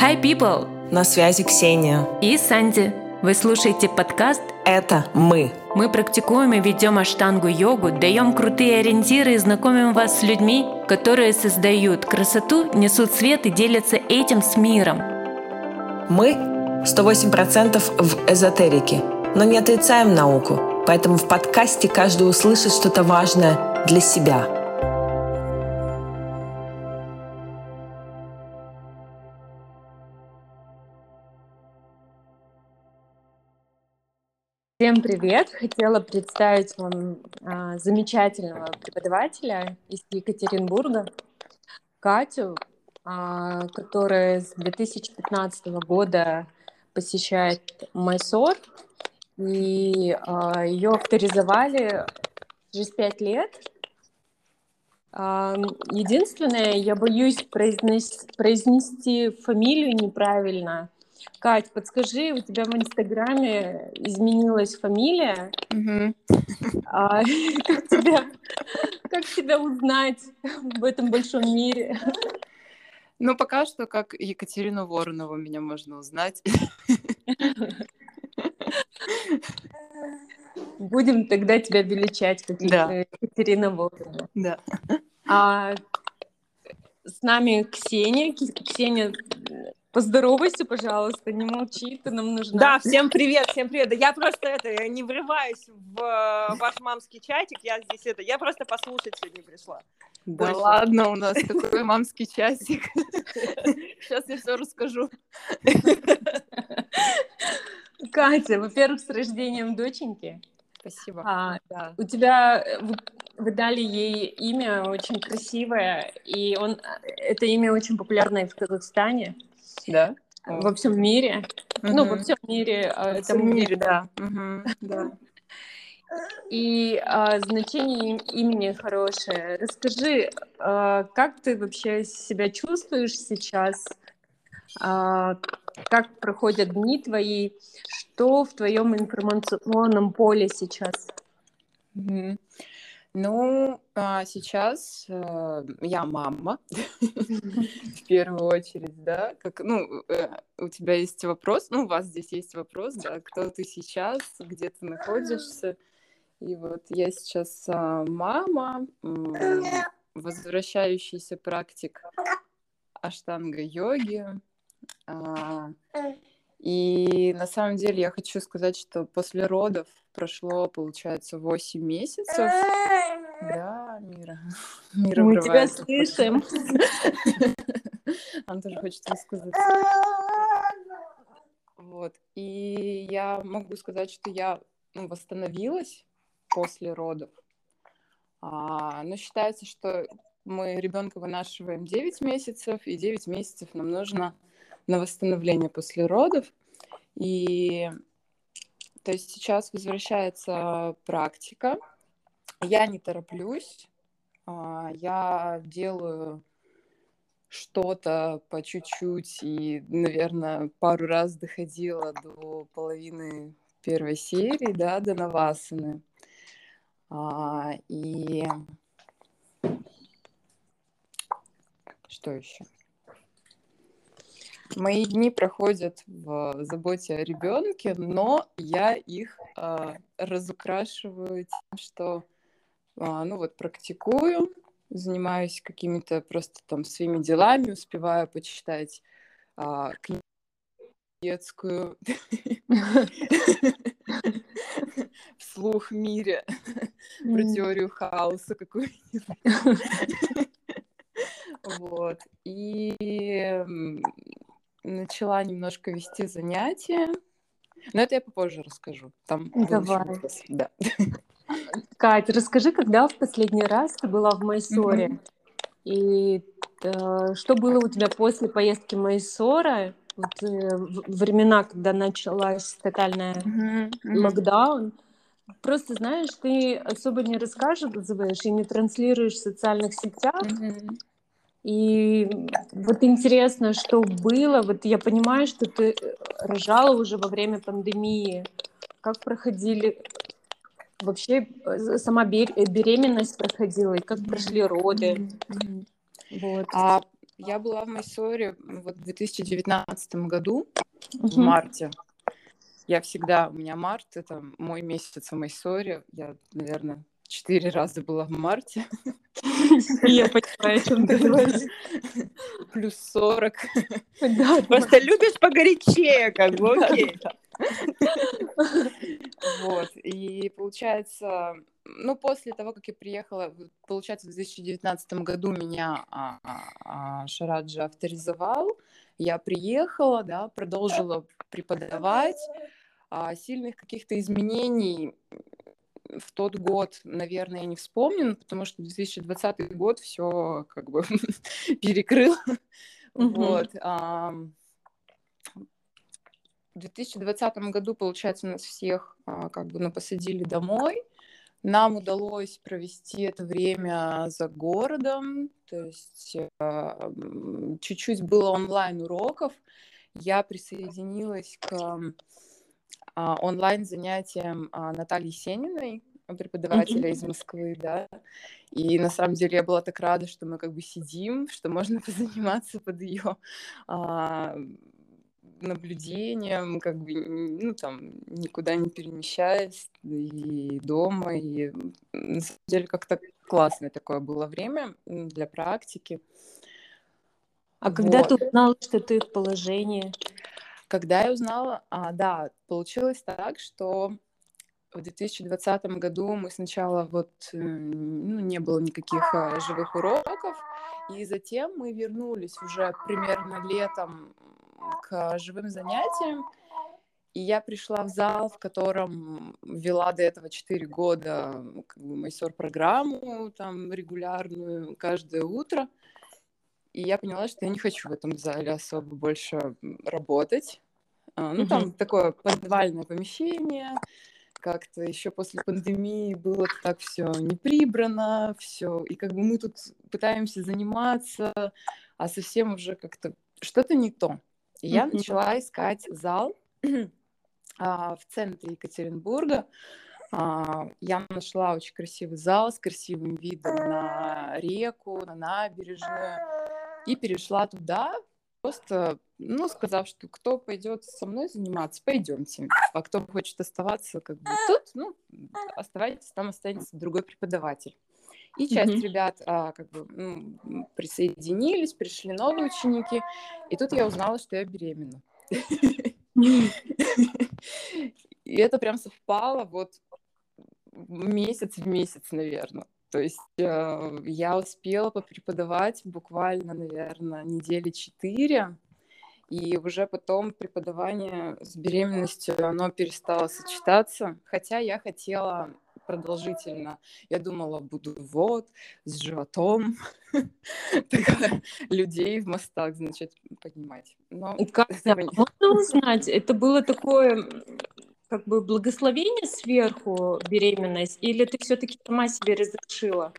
Hi, people! На связи Ксения. И Санди. Вы слушаете подкаст Это мы. Мы практикуем и ведем аштангу-йогу, даем крутые ориентиры и знакомим вас с людьми, которые создают красоту, несут свет и делятся этим с миром. Мы 108% в эзотерике, но не отрицаем науку, поэтому в подкасте каждый услышит что-то важное для себя – Всем привет! Хотела представить вам а, замечательного преподавателя из Екатеринбурга, Катю, а, которая с 2015 года посещает Майсор, и а, ее авторизовали через пять лет. А, единственное, я боюсь произнести, произнести фамилию неправильно – Кать, подскажи, у тебя в Инстаграме изменилась фамилия. А, как, тебя, как тебя узнать в этом большом мире? Ну, пока что как Екатерину Воронову меня можно узнать. Будем тогда тебя величать, как да. Екатерина Воронова. Да. А с нами Ксения. Ксения Поздоровайся, пожалуйста, не молчи, ты нам нужна. Да, всем привет, всем привет. Да я просто это не врываюсь в э, ваш мамский чатик, я здесь это, я просто послушать сегодня пришла. Да Больше. ладно, у нас такой мамский чатик. Сейчас я все расскажу. Катя, во-первых, с рождением доченьки. Спасибо. А, да. У тебя э, вы дали ей имя очень красивое, и он это имя очень популярное в Казахстане. Да. Во всем мире. Угу. Ну, во всем мире. А, во всем мире, да. Угу. да. И а, значение имени хорошее. Расскажи, а, как ты вообще себя чувствуешь сейчас? А, как проходят дни твои? Что в твоем информационном поле сейчас? Угу. Ну, а сейчас э, я мама, в первую очередь, да. Как, ну, э, у тебя есть вопрос, ну, у вас здесь есть вопрос, да, кто ты сейчас, где ты находишься. И вот я сейчас э, мама, э, возвращающийся практик аштанга-йоги. Э, и на самом деле я хочу сказать, что после родов прошло, получается, 8 месяцев. Да, Мира. Мира Мы тебя слышим. Она тоже хочет высказаться. Вот. И я могу сказать, что я ну, восстановилась после родов. А, но считается, что мы ребенка вынашиваем 9 месяцев, и 9 месяцев нам нужно на восстановление после родов. И то есть сейчас возвращается практика. Я не тороплюсь, а, я делаю что-то по чуть-чуть и, наверное, пару раз доходила до половины первой серии, да, до Навасаны. А, и что еще? Мои дни проходят в заботе о ребенке, но я их э, разукрашиваю тем, что э, ну вот практикую, занимаюсь какими-то просто там своими делами, успеваю почитать э, книгу детскую вслух мире про теорию хаоса какую-нибудь. Вот. И начала немножко вести занятия. Но это я попозже расскажу. Там Давай. Да. Катя, расскажи, когда в последний раз ты была в Майсоре? Mm-hmm. И э, что было у тебя после поездки в Майсора? Вот, э, времена, когда началась тотальная mm-hmm. Mm-hmm. локдаун. Просто знаешь, ты особо не рассказываешь и не транслируешь в социальных сетях. Mm-hmm. И вот интересно, что было. Вот я понимаю, что ты э, рожала уже во время пандемии. Как проходили вообще э, сама беременность проходила и как прошли роды? Вот. А Я была в Майсоре вот в 2019 году, в марте. Я всегда, у меня март, это мой месяц в Майсоре. Я, наверное, четыре раза была в марте. Я понимаю, о чем ты говоришь. Плюс 40. Да, Просто любишь погорячее, как бы, окей. Вот, и получается, ну, после того, как я приехала, получается, в 2019 году меня а, а, Шараджа авторизовал, я приехала, да, продолжила преподавать, а сильных каких-то изменений в тот год, наверное, не вспомню, потому что 2020 год все как бы перекрыл. Вот. В 2020 году, получается, нас всех а, как бы ну, посадили домой. Нам удалось провести это время за городом, то есть а, чуть-чуть было онлайн уроков. Я присоединилась к а, онлайн занятиям а, Натальи Сениной, преподавателя из Москвы, да. И на самом деле я была так рада, что мы как бы сидим, что можно позаниматься под ее а, наблюдением, как бы, ну, там, никуда не перемещаясь, и дома, и на самом деле как-то классное такое было время для практики. А вот. когда ты узнала, что ты в положении? Когда я узнала, а, да, получилось так, что в 2020 году мы сначала вот ну, не было никаких а, живых уроков, и затем мы вернулись уже примерно летом к живым занятиям. И я пришла в зал, в котором вела до этого 4 года как бы, майсор-программу там регулярную каждое утро. И я поняла, что я не хочу в этом зале особо больше работать. А, ну, там такое подвальное помещение, как-то еще после пандемии было так все не прибрано, все, и как бы мы тут пытаемся заниматься, а совсем уже как-то что-то не то. И я начала искать зал а, в центре Екатеринбурга. А, я нашла очень красивый зал с красивым видом на реку, на набережную. И перешла туда, просто, ну, сказав, что кто пойдет со мной заниматься, пойдемте. А кто хочет оставаться как бы тут, ну, оставайтесь, там останется другой преподаватель. И часть mm-hmm. ребят а, как бы ну, присоединились, пришли новые ученики, и тут я узнала, что я беременна. И это прям совпало вот месяц в месяц, наверное. То есть э, я успела попреподавать буквально, наверное, недели четыре, и уже потом преподавание с беременностью, оно перестало сочетаться, хотя я хотела продолжительно. Я думала, буду вот, с животом, людей в мостах, значит, поднимать. Но как, можно узнать, это было такое как бы благословение сверху беременность, или ты все-таки сама себе разрешила?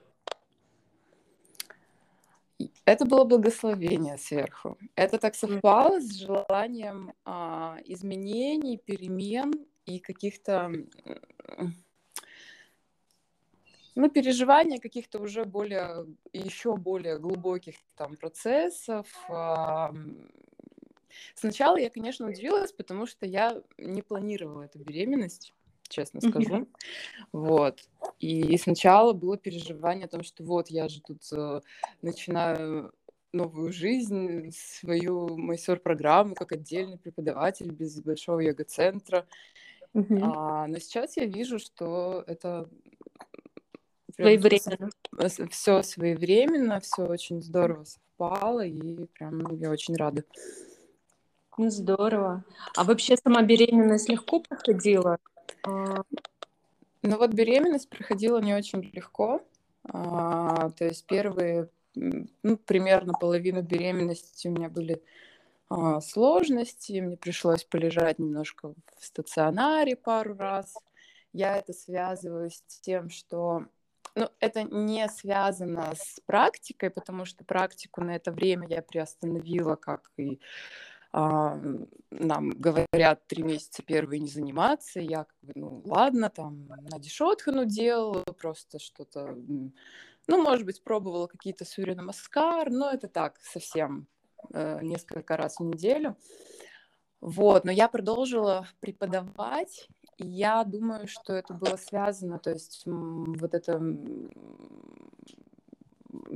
Это было благословение сверху. Это так совпало с желанием а, изменений, перемен и каких-то ну, переживания каких-то уже более, еще более глубоких там процессов, а, Сначала я, конечно, удивилась, потому что я не планировала эту беременность, честно скажу. Вот. И сначала было переживание о том, что вот я же тут э, начинаю новую жизнь, свою майсор-программу как отдельный преподаватель без большого йога-центра. Uh-huh. А, но сейчас я вижу, что это своевременно. Все своевременно, все очень здорово совпало, и прям я очень рада. Ну, здорово. А вообще сама беременность легко проходила? А, Ну вот беременность проходила не очень легко. А, то есть первые, ну, примерно половину беременности у меня были а, сложности, мне пришлось полежать немножко в стационаре пару раз. Я это связываю с тем, что ну, это не связано с практикой, потому что практику на это время я приостановила, как и нам говорят три месяца первые не заниматься, я как бы, ну ладно, там на дешотхану делала, просто что-то, Ну, может быть, пробовала какие-то Сурья Намаскар, но это так, совсем э, несколько раз в неделю. Вот, но я продолжила преподавать, и я думаю, что это было связано, то есть вот это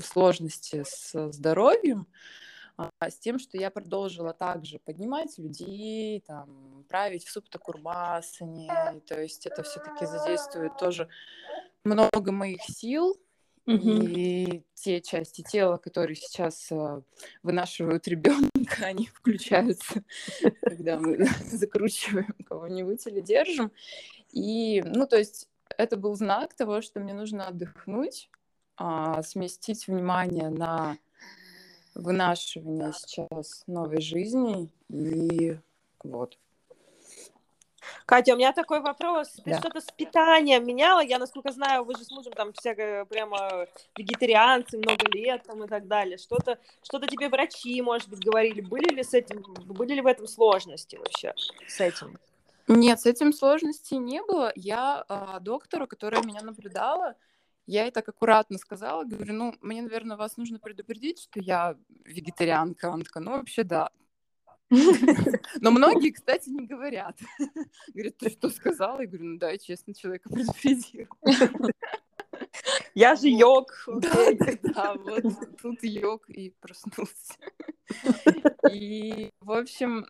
сложности с здоровьем, а, с тем, что я продолжила также поднимать людей, там, править в суптакурмасане, то есть это все-таки задействует тоже много моих сил, и те части тела, которые сейчас э, вынашивают ребенка, они включаются, когда мы закручиваем кого-нибудь или держим. И, ну, то есть это был знак того, что мне нужно отдохнуть, а, сместить внимание на вынашивание сейчас новой жизни и вот. Катя, у меня такой вопрос. Ты Да. что-то с питанием меняла? Я, насколько знаю, вы же с мужем там всякое прямо вегетарианцы много лет там и так далее. Что-то, что-то тебе врачи, может быть, говорили. Были ли с этим, были ли в этом сложности вообще с этим? Нет, с этим сложностей не было. Я а, доктору, которая меня наблюдала, я ей так аккуратно сказала, говорю, ну, мне, наверное, вас нужно предупредить, что я вегетарианка. Она такая, ну, вообще, да. Но многие, кстати, не говорят. Говорят, ты что сказала? Я говорю, ну да, я честно человека предупредила. Я же йог. Да, да, да, вот тут йог и проснулся. И, в общем,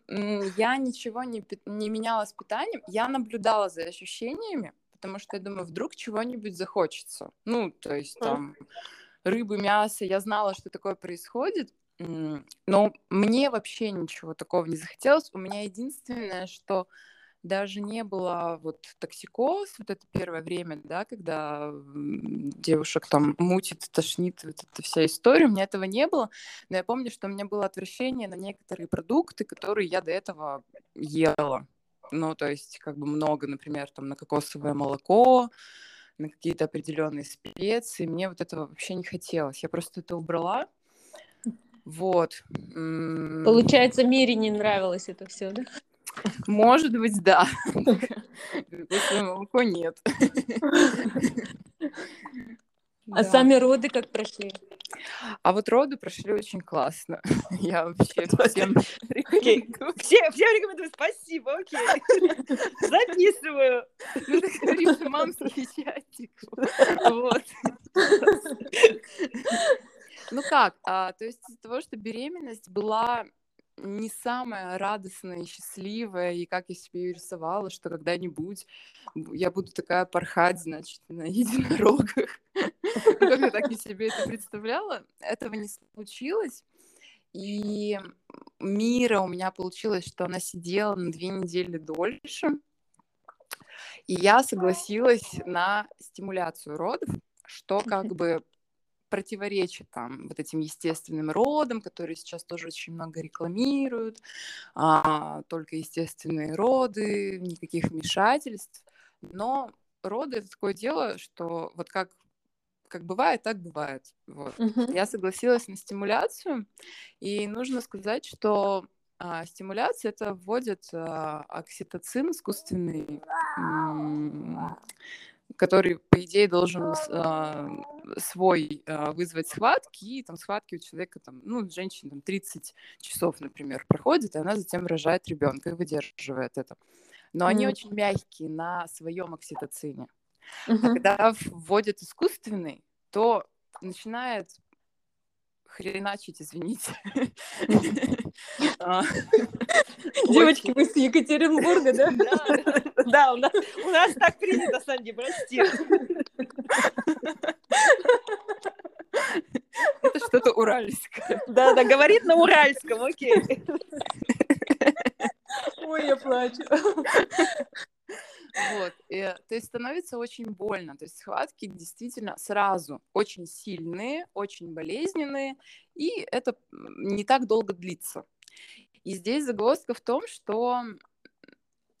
я ничего не, не меняла с питанием, я наблюдала за ощущениями, потому что я думаю, вдруг чего-нибудь захочется. Ну, то есть там рыбы, мясо, я знала, что такое происходит, но мне вообще ничего такого не захотелось. У меня единственное, что даже не было вот токсикоз, вот это первое время, да, когда девушек там мутит, тошнит, вот эта вся история, у меня этого не было, но я помню, что у меня было отвращение на некоторые продукты, которые я до этого ела. Ну, то есть как бы много, например, там на кокосовое молоко, на какие-то определенные специи. Мне вот этого вообще не хотелось. Я просто это убрала. Вот. Получается, Мире не нравилось это все, да? Может быть, да. Кокосовое молоко нет. А Да. сами роды как прошли? А вот роды прошли очень классно. Я вообще всем рекомендую. Все, все рекомендую. Спасибо, окей. Записываю. Ну, так говоришь, мамский чатик. Вот. Ну как, а, то есть из-за того, что беременность была не самая радостная и счастливая, и как я себе её рисовала, что когда-нибудь я буду такая порхать, значит, на единорогах. Как я так и себе это представляла, этого не случилось. И Мира у меня получилось, что она сидела на две недели дольше, и я согласилась на стимуляцию родов, что как бы противоречит там вот этим естественным родам, которые сейчас тоже очень много рекламируют, а, только естественные роды, никаких вмешательств. Но роды это такое дело, что вот как как бывает, так бывает. Вот. Мгм. Я согласилась на стимуляцию, и нужно сказать, что а, стимуляция это вводит а, окситоцин искусственный, который, по идее, должен а, свой а, вызвать схватки, и там схватки у человека, там, ну, женщина там 30 часов, например, проходит, и она затем рожает ребенка и выдерживает это. Но они Мгм. очень мягкие на своем окситоцине. А Мгм. когда вводят искусственный, то начинает хреначить, извините. А, Девочки, вы с Екатеринбурга, да? Да, да. Да, у нас, у нас так принято, Санди, прости. Это что-то уральское. Да, да, говорит на уральском, окей. Ой, я плачу. Вот. И, то есть становится очень больно. То есть схватки действительно сразу очень сильные, очень болезненные, и это не так долго длится. И здесь загвоздка в том, что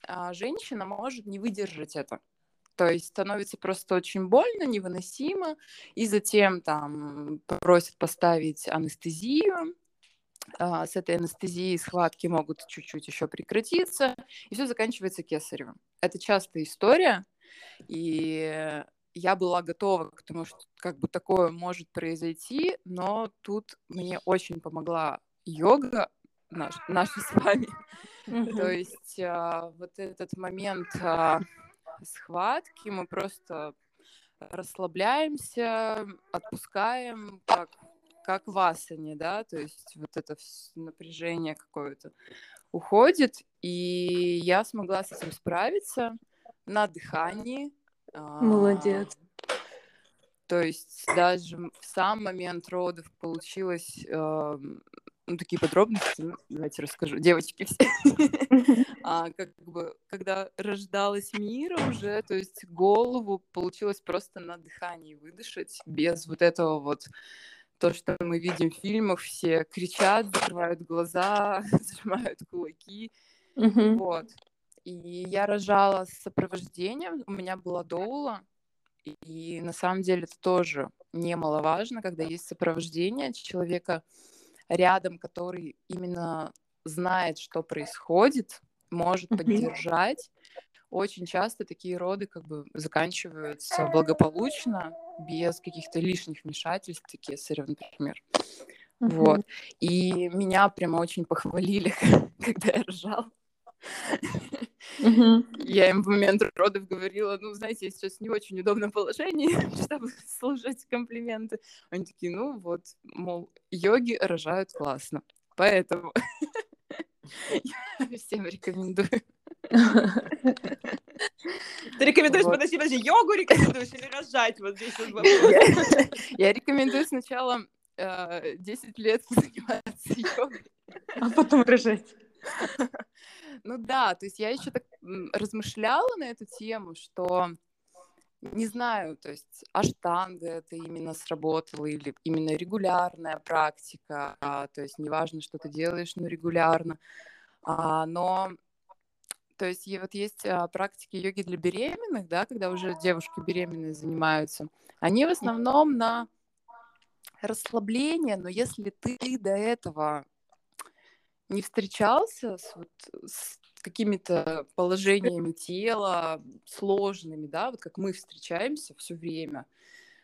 а, женщина может не выдержать это. То есть становится просто очень больно, невыносимо, и затем там просят поставить анестезию. А, С этой анестезией схватки могут чуть-чуть еще прекратиться, и все заканчивается кесаревым. Это частая история, и я была готова к тому, что как бы такое может произойти, но тут мне очень помогла йога наш, наша с вами. То есть а, вот этот момент а, схватки мы просто расслабляемся, отпускаем, как, как в асане, да, то есть вот это напряжение какое-то уходит, и я смогла с этим справиться на дыхании. Молодец. А, то есть даже в сам момент родов получилось э, ну, такие подробности, ну, давайте расскажу, девочки все. а, как бы, когда рождалась Мира уже, то есть голову получилось просто на дыхании выдышать, без вот этого вот то, что мы видим в фильмах, все кричат, закрывают глаза, сжимают кулаки, вот. И я рожала с сопровождением, у меня была доула, и на самом деле это тоже немаловажно, когда есть сопровождение человека, рядом, который именно знает, что происходит, может поддержать. Очень часто такие роды как бы заканчиваются благополучно, без каких-то лишних вмешательств, такие кесарева, например. Вот. И меня прямо очень похвалили, когда я рожала. Я им в момент родов говорила, ну, знаете, я сейчас не очень удобном положении, чтобы слушать комплименты. Они такие, ну, вот, мол, йоги рожают классно. Поэтому я всем рекомендую. Ты рекомендуешь, вот. подожди, подожди, йогу рекомендуешь или рожать? Вот здесь вот вопрос. Я рекомендую сначала 10 э, лет заниматься йогой. А потом рожать. Ну да, то есть я еще так размышляла на эту тему, что не знаю, то есть аштанга это именно сработало или именно регулярная практика, а, то есть неважно, что ты делаешь, но регулярно, а, но то есть и вот есть а, практики йоги для беременных, да, когда уже девушки беременные занимаются, они в основном на расслабление, но если ты до этого не встречался с, вот, с какими-то положениями тела сложными, да, вот как мы встречаемся все время,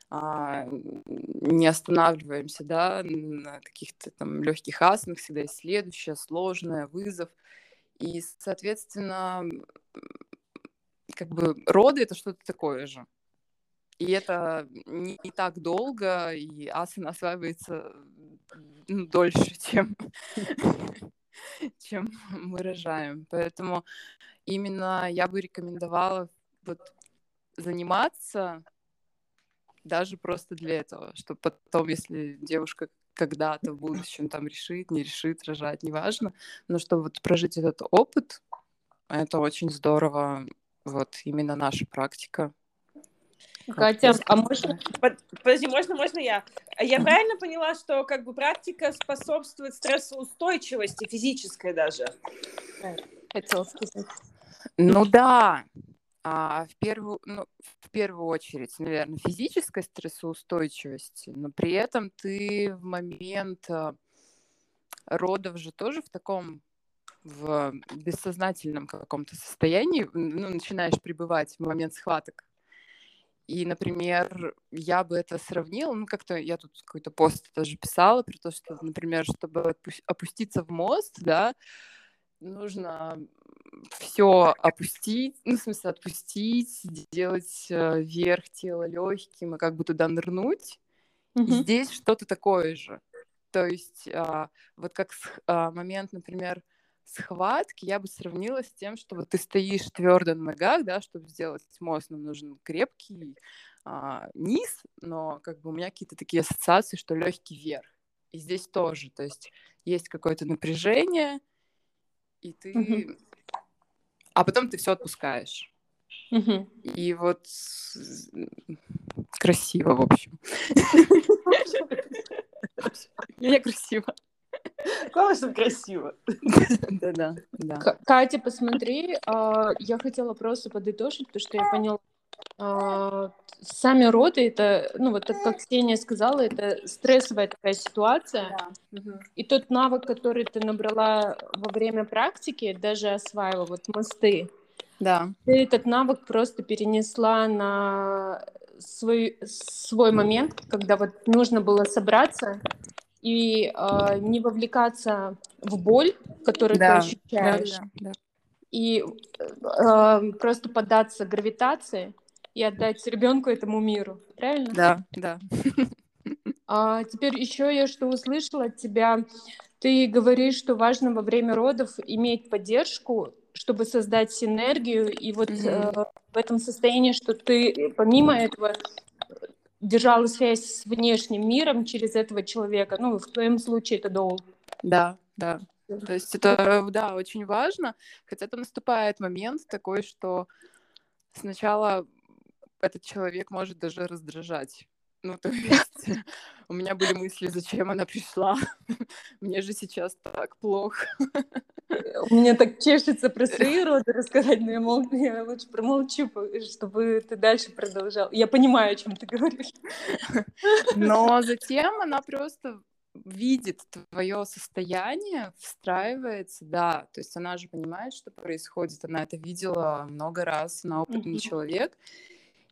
а, не останавливаемся, да, на каких-то там легких асанах, всегда есть следующее, сложное, вызов. И, соответственно, как бы роды это что-то такое же. И это не, не так долго, и асана осваивается дольше, чем, чем мы рожаем. Поэтому именно я бы рекомендовала вот заниматься даже просто для этого, чтобы потом, если девушка когда-то в будущем там решит, не решит рожать, неважно, но чтобы вот прожить этот опыт, это очень здорово, вот именно наша практика. Катя, а можно... Подожди, можно, можно я? Я правильно поняла, что как бы практика способствует стрессоустойчивости, физической даже? Хотела сказать. Ну да, а, в, первую, ну, в первую очередь, наверное, физической стрессоустойчивости, но при этом ты в момент а, родов же тоже в таком в бессознательном каком-то состоянии ну, начинаешь пребывать в момент схваток. И, например, я бы это сравнила, ну, как-то я тут какой-то пост даже писала, про то, что, например, чтобы опуститься в мост, да, нужно все опустить, ну, в смысле, отпустить, сделать э, верх тела легким и как бы туда нырнуть. Mm-hmm. И здесь что-то такое же. То есть а, вот как а, момент, например, схватки я бы сравнила с тем, что вот ты стоишь твердо на ногах, да, чтобы сделать мост, нам нужен крепкий а, низ, но как бы у меня какие-то такие ассоциации, что легкий верх. И здесь тоже, то есть есть какое-то напряжение, и ты, uh-huh. а потом ты все отпускаешь. Uh-huh. И вот красиво, в общем. Мне красиво. Классно, красиво. Да-да. да. Катя, посмотри, а, я хотела просто подытожить, то, что я поняла. А, сами роды, это, ну вот как Ксения сказала, это стрессовая такая ситуация. Да. И тот навык, который ты набрала во время практики, даже осваивала, вот мосты, да. ты этот навык просто перенесла на свой, свой момент, когда вот нужно было собраться и э, не вовлекаться в боль, которую Да, ты ощущаешь, да, да. и э, просто поддаться гравитации и отдать ребенку этому миру, правильно? Да, да. А теперь еще я что услышала от тебя, ты говоришь, что важно во время родов иметь поддержку, чтобы создать синергию, и вот Мгм. э, в этом состоянии, что ты помимо этого держала связь с внешним миром через этого человека, ну, в твоем случае это Доул. Да, да. То есть это, да, очень важно, хотя то наступает момент такой, что сначала этот человек может даже раздражать. Ну, то есть у меня были мысли, зачем она пришла. Мне же сейчас так плохо. У меня так чешется про свои роды рассказать, но я, мол- я лучше промолчу, чтобы ты дальше продолжал. Я понимаю, о чем ты говоришь. Но затем она просто видит твое состояние, встраивается, да, то есть она же понимает, что происходит, она это видела много раз, она опытный Мгм. человек,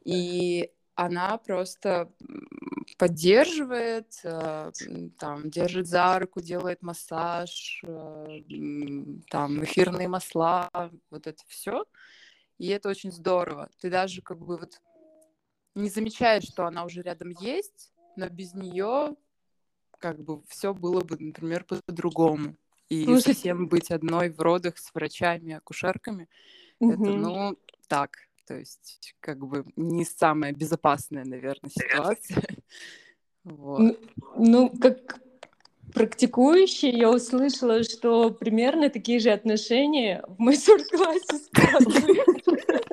и она просто поддерживает, э, там, держит за руку, делает массаж, э, там, эфирные масла, вот это все, и это очень здорово. Ты даже как бы вот не замечаешь, что она уже рядом есть, но без нее как бы все было бы, например, по-другому. И Слушай, совсем быть одной в родах с врачами, акушерками, это, Мгм. ну, так, то есть, как бы не самая безопасная, наверное, ситуация. Вот. Н- Ну, как практикующий, я услышала, что примерно такие же отношения в мастер-классе.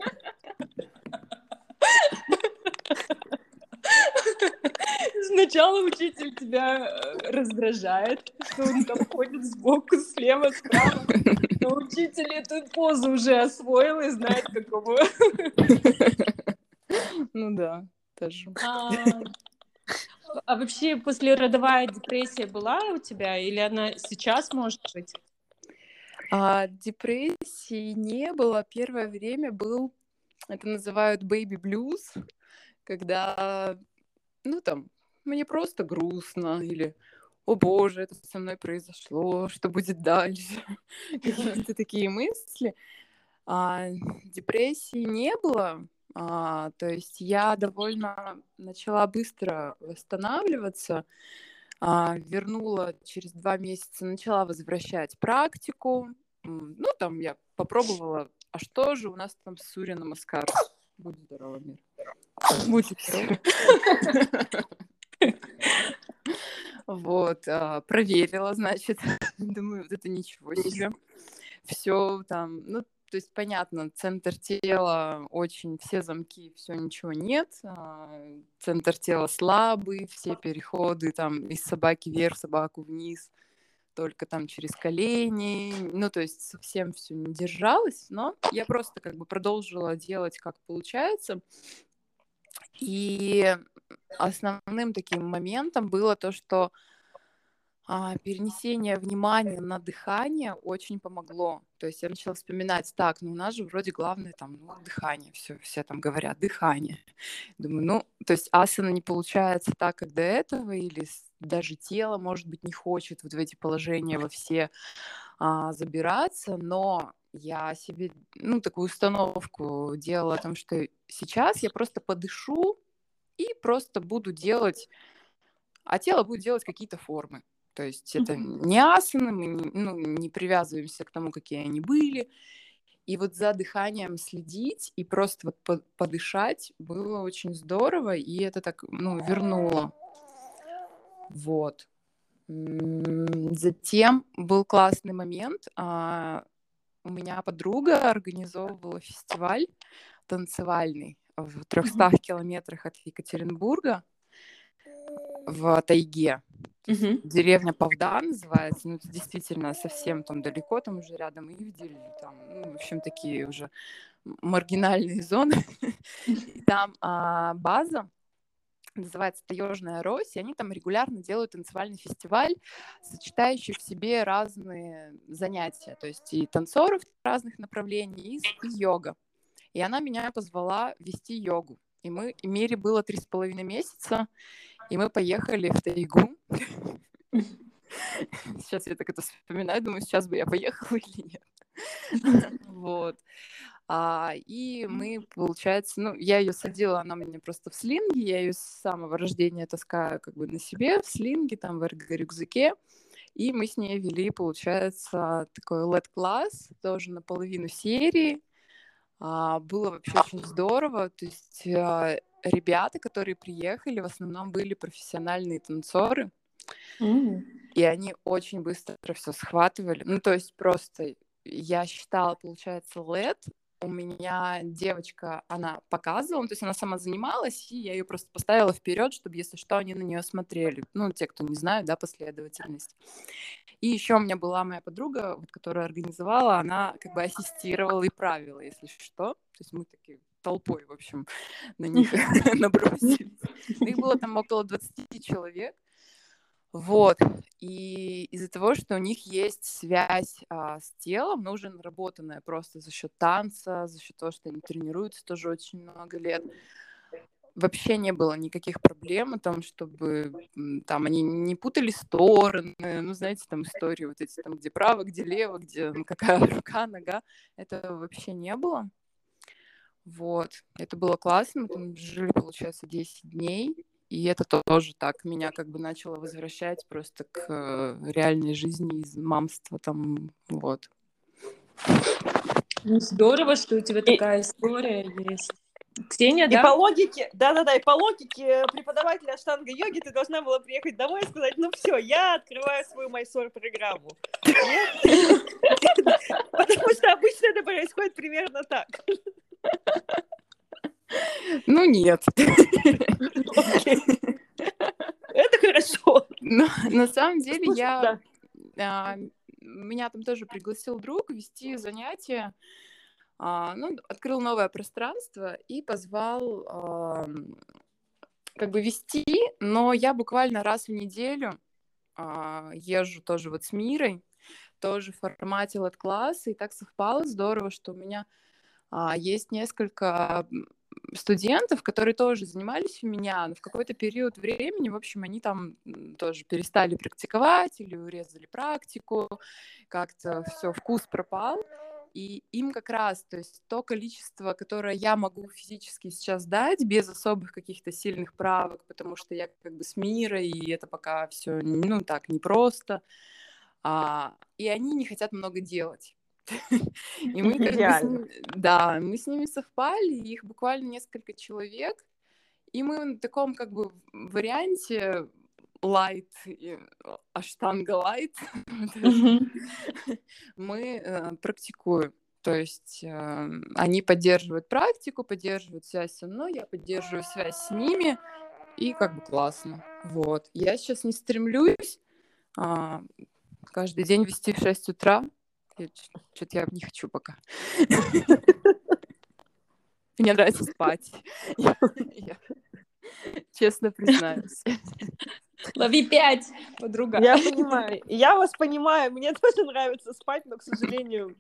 Сначала учитель тебя э, раздражает, что он там ходит сбоку, слева, справа. Но учитель эту позу уже освоил и знает, какого. Ну да, тоже. А, а вообще послеродовая депрессия была у тебя или она сейчас может быть? А депрессии не было. Первое время был, это называют baby blues, когда, ну там, мне просто грустно или о боже, это со мной произошло, что будет дальше? Какие-то такие мысли. А, депрессии не было, а, то есть я довольно начала быстро восстанавливаться, а, вернула через два месяца, начала возвращать практику. Ну, там я попробовала, а что же у нас там с Суря Намаскар? Будь здорова, мир. Будь здорова. Вот, а, проверила, значит, думаю, вот это ничего себе. Все там, ну, то есть, понятно, центр тела очень, все замки, все, ничего нет. а, Центр тела слабый, все переходы там из собаки вверх, собаку вниз, только там через колени. Ну, то есть, совсем все не держалось, но я просто как бы продолжила делать, как получается. И основным таким моментом было то, что а, перенесение внимания на дыхание очень помогло. То есть я начала вспоминать, так, ну у нас же вроде главное там ну, дыхание, все, все там говорят, дыхание. Думаю, ну, то есть асана не получается так, как до этого, или даже тело, может быть, не хочет вот в эти положения во все а, забираться, но я себе, ну, такую установку делала о том, что сейчас я просто подышу и просто буду делать, а тело будет делать какие-то формы. То есть это не асаны, мы не, ну, не привязываемся к тому, какие они были. И вот за дыханием следить и просто вот по- подышать было очень здорово, и это так, ну, вернуло. Вот. Затем был классный момент. а, У меня подруга организовывала фестиваль танцевальный в 300 километрах от Екатеринбурга в тайге. Мгм. Деревня Павда называется, ну, это действительно совсем там далеко, там уже рядом Ивдель, там, ну, в общем, такие уже маргинальные зоны. И там а, база называется Таежная Рось, и они там регулярно делают танцевальный фестиваль, сочетающий в себе разные занятия, то есть и танцоров разных направлений, и, и йога. И она меня позвала вести йогу. И мы, и Мире было три с половиной месяца, и мы поехали в тайгу. Сейчас я так это вспоминаю, думаю, сейчас бы я поехала или нет. Вот. А, и мы, получается, ну, я ее садила, она мне просто в слинге, я ее с самого рождения таскаю как бы на себе, в слинге, там, в эрго-рюкзаке. И мы с ней вели, получается, такой LED-класс, тоже наполовину серии. А, было вообще очень здорово. То есть а, ребята, которые приехали, в основном были профессиональные танцоры. Mm. И они очень быстро все схватывали. Ну, то есть просто я считала, получается, LED у меня девочка, она показывала, ну, то есть она сама занималась, и я ее просто поставила вперед, чтобы, если что, они на нее смотрели. Ну, те, кто не знают, да, последовательность. И еще у меня была моя подруга, вот, которая организовала, она как бы ассистировала и правила, если что. То есть мы такие толпой, в общем, на них набросились. Их было там около 20 человек. Вот. И из-за того, что у них есть связь а, с телом, но уже наработанная просто за счет танца, за счет того, что они тренируются тоже очень много лет, вообще не было никаких проблем о том, чтобы там они не путали стороны, ну, знаете, там истории вот эти, там, где право, где лево, где ну, какая рука, нога, это вообще не было. Вот, это было классно, мы там жили, получается, 10 дней, и это тоже так меня как бы начало возвращать просто к реальной жизни из мамства там, вот. Ну, здорово, что у тебя такая история есть. Ксения, и да? по логике, да-да-да, и по логике преподавателя аштанга йоги ты должна была приехать домой и сказать, ну все, я открываю свою майсор программу. Потому что обычно это происходит примерно так. Ну, нет. Это хорошо. Но на самом деле я... А, меня там тоже пригласил друг вести занятия. А, ну, открыл новое пространство и позвал как бы вести, но я буквально раз в неделю а, езжу тоже вот с Мирой, тоже в формате класса, и так совпало здорово, что у меня есть несколько студентов, которые тоже занимались у меня, но в какой-то период времени, в общем, они там тоже перестали практиковать или урезали практику, как-то все, вкус пропал. И им как раз, то есть то количество, которое я могу физически сейчас дать, без особых каких-то сильных правок, потому что я как бы с мира, и это пока все, ну, так, непросто. А, и они не хотят много делать. И мы как бы с ними, да, мы с ними совпали, их буквально несколько человек, и мы на таком как бы варианте лайт, аштанга лайт, мы э, практикуем. То есть э, они поддерживают практику, поддерживают связь со мной, я поддерживаю связь с ними, и как бы классно. Вот. Я сейчас не стремлюсь а, каждый день вести в 6 утра, что-то я не хочу пока. Мне нравится спать. Честно признаюсь. Лови пять, подруга. Я понимаю. Я вас понимаю. Мне тоже нравится спать, но, к сожалению,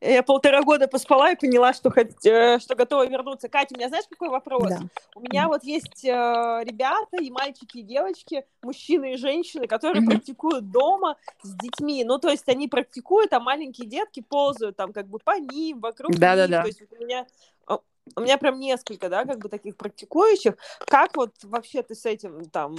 я полтора года поспала и поняла, что, хоть, э, что готова вернуться. Катя, у меня знаешь, какой вопрос? Да. У меня вот есть э, ребята, и мальчики, и девочки, мужчины и женщины, которые mm-hmm. практикуют дома с детьми. Ну, то есть они практикуют, а маленькие детки ползают там как бы по ним, вокруг да, них. Да, да. То есть вот у меня у меня прям несколько, да, как бы таких практикующих. Как вот вообще ты с этим там,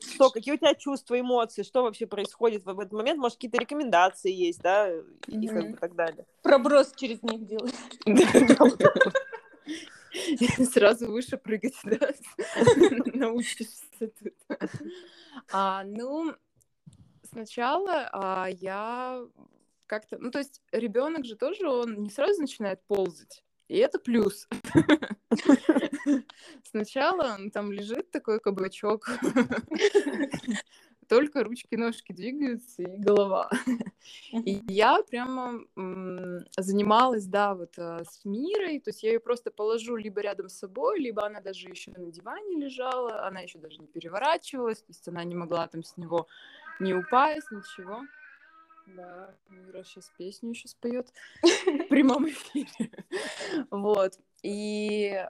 что, какие у тебя чувства, эмоции, что вообще происходит в этот момент? Может, какие-то рекомендации есть, да, и mm-hmm. как бы так далее. Проброс через них делать. Сразу выше прыгать, да? Научишься тут. А, ну, сначала а, я как-то, ну, то есть ребенок же тоже, он не сразу начинает ползать. И это плюс. Сначала он там лежит такой кабачок, только ручки-ножки двигаются и голова. И я прямо занималась, да, вот а, с Мирой, то есть я ее просто положу либо рядом с собой, либо она даже еще на диване лежала, она еще даже не переворачивалась, то есть она не могла там с него не упасть, ничего. Да, Мира сейчас песню еще споет в прямом эфире. Вот. И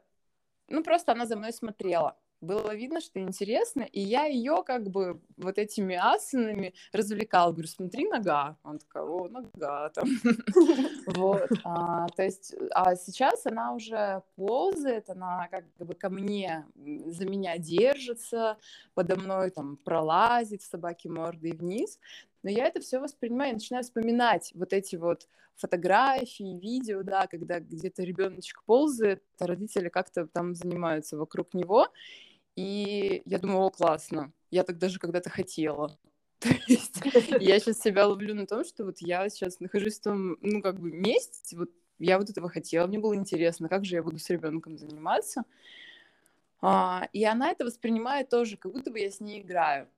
ну, просто она за мной смотрела было видно, что интересно, и я ее как бы вот этими асанами развлекала. Говорю, смотри, нога. Он такая, о, нога там. Вот. А, то есть, а сейчас она уже ползает, она как бы ко мне, за меня держится, подо мной там пролазит в собаке мордой вниз. Но я это все воспринимаю, я начинаю вспоминать вот эти вот фотографии, видео, да, когда где-то ребеночек ползает, а родители как-то там занимаются вокруг него. И я думаю, о, классно, я так даже когда-то хотела. То есть я сейчас себя ловлю на том, что вот я сейчас нахожусь в том, ну, как бы месте, вот я вот этого хотела, мне было интересно, как же я буду с ребенком заниматься. А, и она это воспринимает тоже, как будто бы я с ней играю.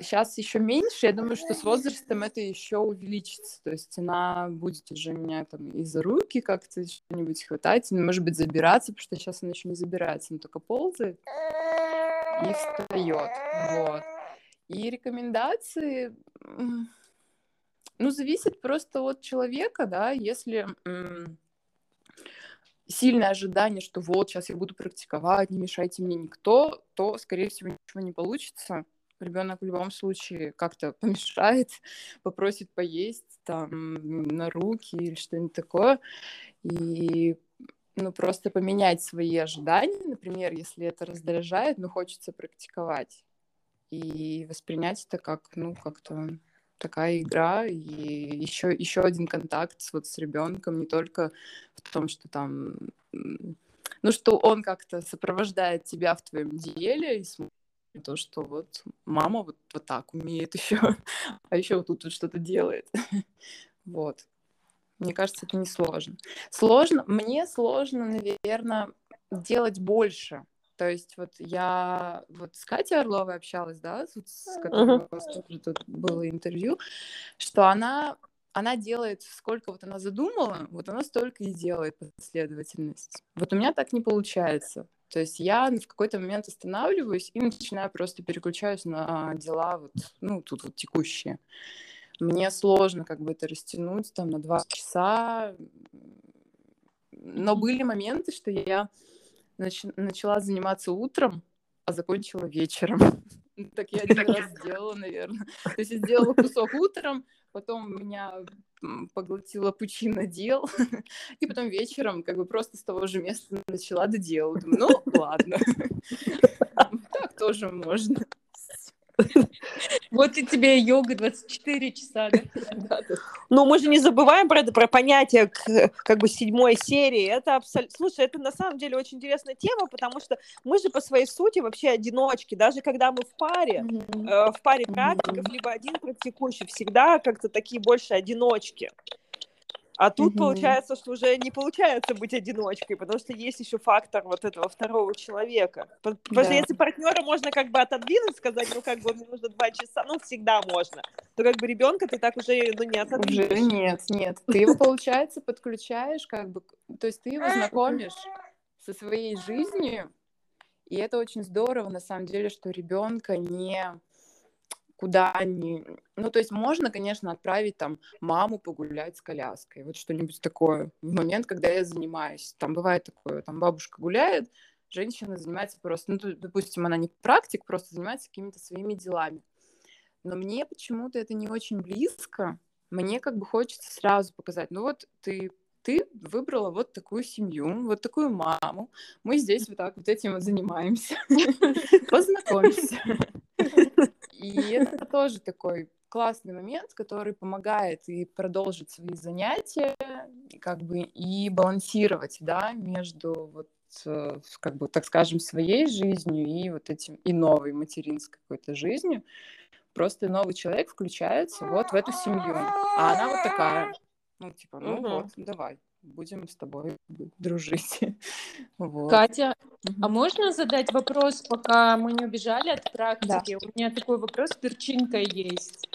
Сейчас еще меньше, я думаю, что с возрастом это еще увеличится. То есть она будет уже меня там и за руки как-то что-нибудь хватать, может быть, забираться, потому что сейчас она еще не забирается, она только ползает и встает. Вот. И рекомендации, ну, зависит просто от человека, да, если сильное ожидание, что вот, сейчас я буду практиковать, не мешайте мне никто, то, скорее всего, ничего не получится. Ребенок в любом случае как-то помешает, попросит поесть там на руки или что-нибудь такое. И ну, просто поменять свои ожидания, например, если это раздражает, но хочется практиковать и воспринять это как, ну, как-то такая игра и еще еще один контакт с, вот с ребенком не только в том, что там, ну что он как-то сопровождает тебя в твоем деле и смотрит то, что вот мама вот вот так умеет еще, а еще вот тут вот что-то делает, вот. Мне кажется, это не сложно. Сложно, мне сложно, наверное, делать больше. То есть вот я вот с Катей Орловой общалась, да, с которой uh-huh. у вас тоже тут было интервью, что она она делает, сколько вот она задумала, вот она столько и делает последовательность. Вот у меня так не получается. То есть я в какой-то момент останавливаюсь и начинаю просто переключаюсь на дела вот, ну, тут вот текущие. Мне сложно как бы это растянуть там на два часа. Но были моменты, что я нач- начала заниматься утром, а закончила вечером. Так я один раз сделала, наверное. То есть я сделала кусок утром, потом меня поглотила пучина дел, и потом вечером как бы просто с того же места начала доделать. Думаю, ну ладно, так тоже можно. Вот и тебе йога 24 часа, да? Но мы же не забываем про, про понятие как бы седьмой серии. Это абсолютно... Слушай, это на самом деле очень интересная тема, потому что мы же по своей сути вообще одиночки. Даже когда мы в паре, э, в паре практиков, либо один практикующий, всегда как-то такие больше одиночки. А тут угу. получается, что уже не получается быть одиночкой, потому что есть еще фактор вот этого второго человека. Потому да. что если партнера можно как бы отодвинуть, сказать, ну как бы мне нужно два часа, ну всегда можно, то как бы ребенка ты так уже ну, не отодвинешь. Уже нет, нет. Ты его, получается, подключаешь, как бы, то есть ты его знакомишь со своей жизнью, и это очень здорово, на самом деле, что ребенка не куда они... Ну, то есть можно, конечно, отправить там маму погулять с коляской, вот что-нибудь такое. В момент, когда я занимаюсь, там бывает такое, там бабушка гуляет, женщина занимается просто, ну, допустим, она не практик, просто занимается какими-то своими делами. Но мне почему-то это не очень близко. Мне как бы хочется сразу показать, ну вот ты ты выбрала вот такую семью, вот такую маму. Мы здесь вот так вот этим вот занимаемся. Познакомься. И это тоже такой классный момент, который помогает и продолжить свои занятия, как бы и балансировать, да, между вот э, как бы, так скажем, своей жизнью и вот этим и новой материнской какой-то жизнью. Просто новый человек включается вот в эту семью, а она вот такая, ну типа, ну угу. вот, давай, будем с тобой дружить. вот. Катя, угу. а можно задать вопрос, пока мы не убежали от практики? Да. У меня такой вопрос перчинкой есть.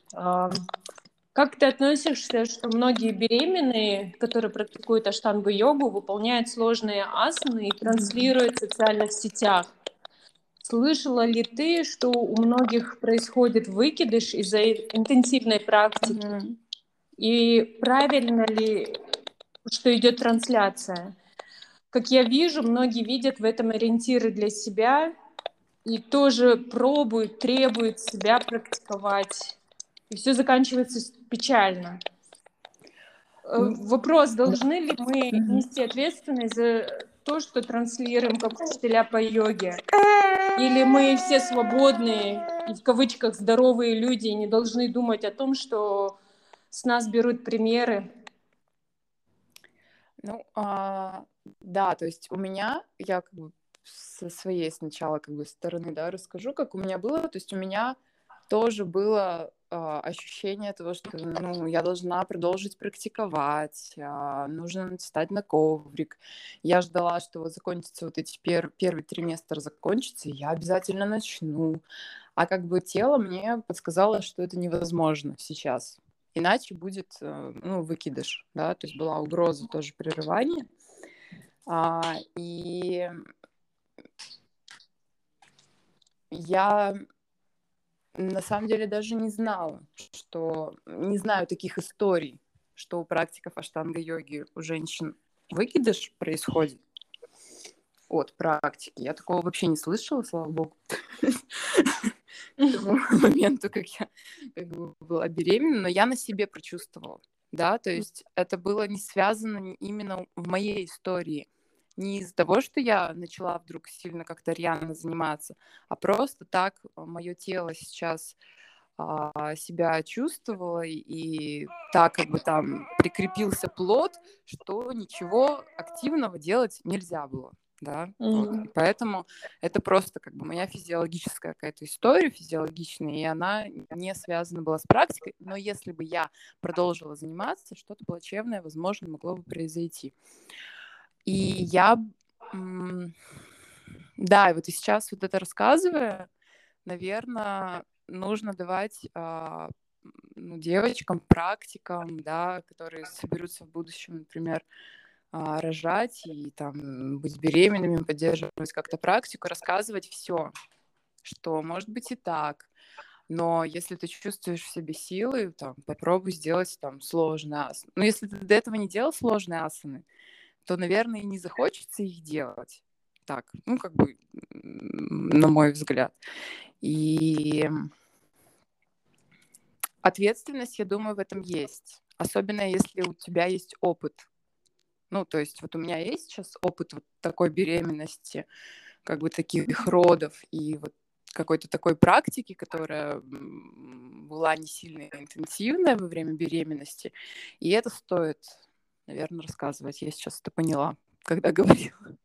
Как ты относишься, что многие беременные, которые практикуют аштангу-йогу, выполняют сложные асаны и транслируют в социальных сетях? Слышала ли ты, что у многих происходит выкидыш из-за интенсивной практики? Mm-hmm. И правильно ли что идет трансляция. как я вижу, многие видят в этом ориентиры для себя и тоже пробуют, требуют себя практиковать. И все заканчивается печально. Э, вопрос, должны ли мы нести ответственность за то, что транслируем как учителя по йоге? Или мы все свободные и в кавычках здоровые люди и не должны думать о том, что с нас берут примеры? Ну, а, да, то есть у меня, я как бы со своей сначала как бы стороны, да, расскажу, как у меня было. То есть у меня тоже было э, ощущение того, что ну, я должна продолжить практиковать, э, нужно встать на коврик. Я ждала, что вот закончится вот эти пер первый триместр закончится, и я обязательно начну. А как бы тело мне подсказало, что это невозможно сейчас. Иначе будет, э, ну, выкидыш, да, то есть была угроза тоже прерывания. А, и я на самом деле даже не знала, что не знаю таких историй, что у практиков аштанга-йоги у женщин выкидыш происходит от практики. Я такого вообще не слышала, слава богу, к тому моменту, как я как бы была беременна, но я на себе прочувствовала, да, то есть это было не связано именно в моей истории – не из-за того, что я начала вдруг сильно как-то рьяно заниматься, а просто так а, мое тело сейчас а, себя чувствовало, и так как бы там прикрепился плод, что ничего активного делать нельзя было. Да, mm-hmm. вот. поэтому это просто как бы моя физиологическая какая-то история, физиологичная, и она не связана была с практикой, но если бы я продолжила заниматься, что-то плачевное, возможно, могло бы произойти. И я, да, и вот и сейчас вот это рассказывая, наверное, нужно давать а, ну, девочкам, практикам, да, которые соберутся в будущем, например, а, рожать и там быть беременными, поддерживать как-то практику, рассказывать все, что может быть и так, но если ты чувствуешь в себе силы, там, попробуй сделать там сложные асаны. Но если ты до этого не делал сложные асаны, то, наверное, не захочется их делать. Так, ну, как бы, на мой взгляд. И ответственность, я думаю, в этом есть. Особенно если у тебя есть опыт. Ну, то есть вот у меня есть сейчас опыт вот такой беременности, как бы таких родов и вот какой-то такой практики, которая была не сильно интенсивная во время беременности. И это стоит наверное, рассказывать. Я сейчас это поняла, когда говорила.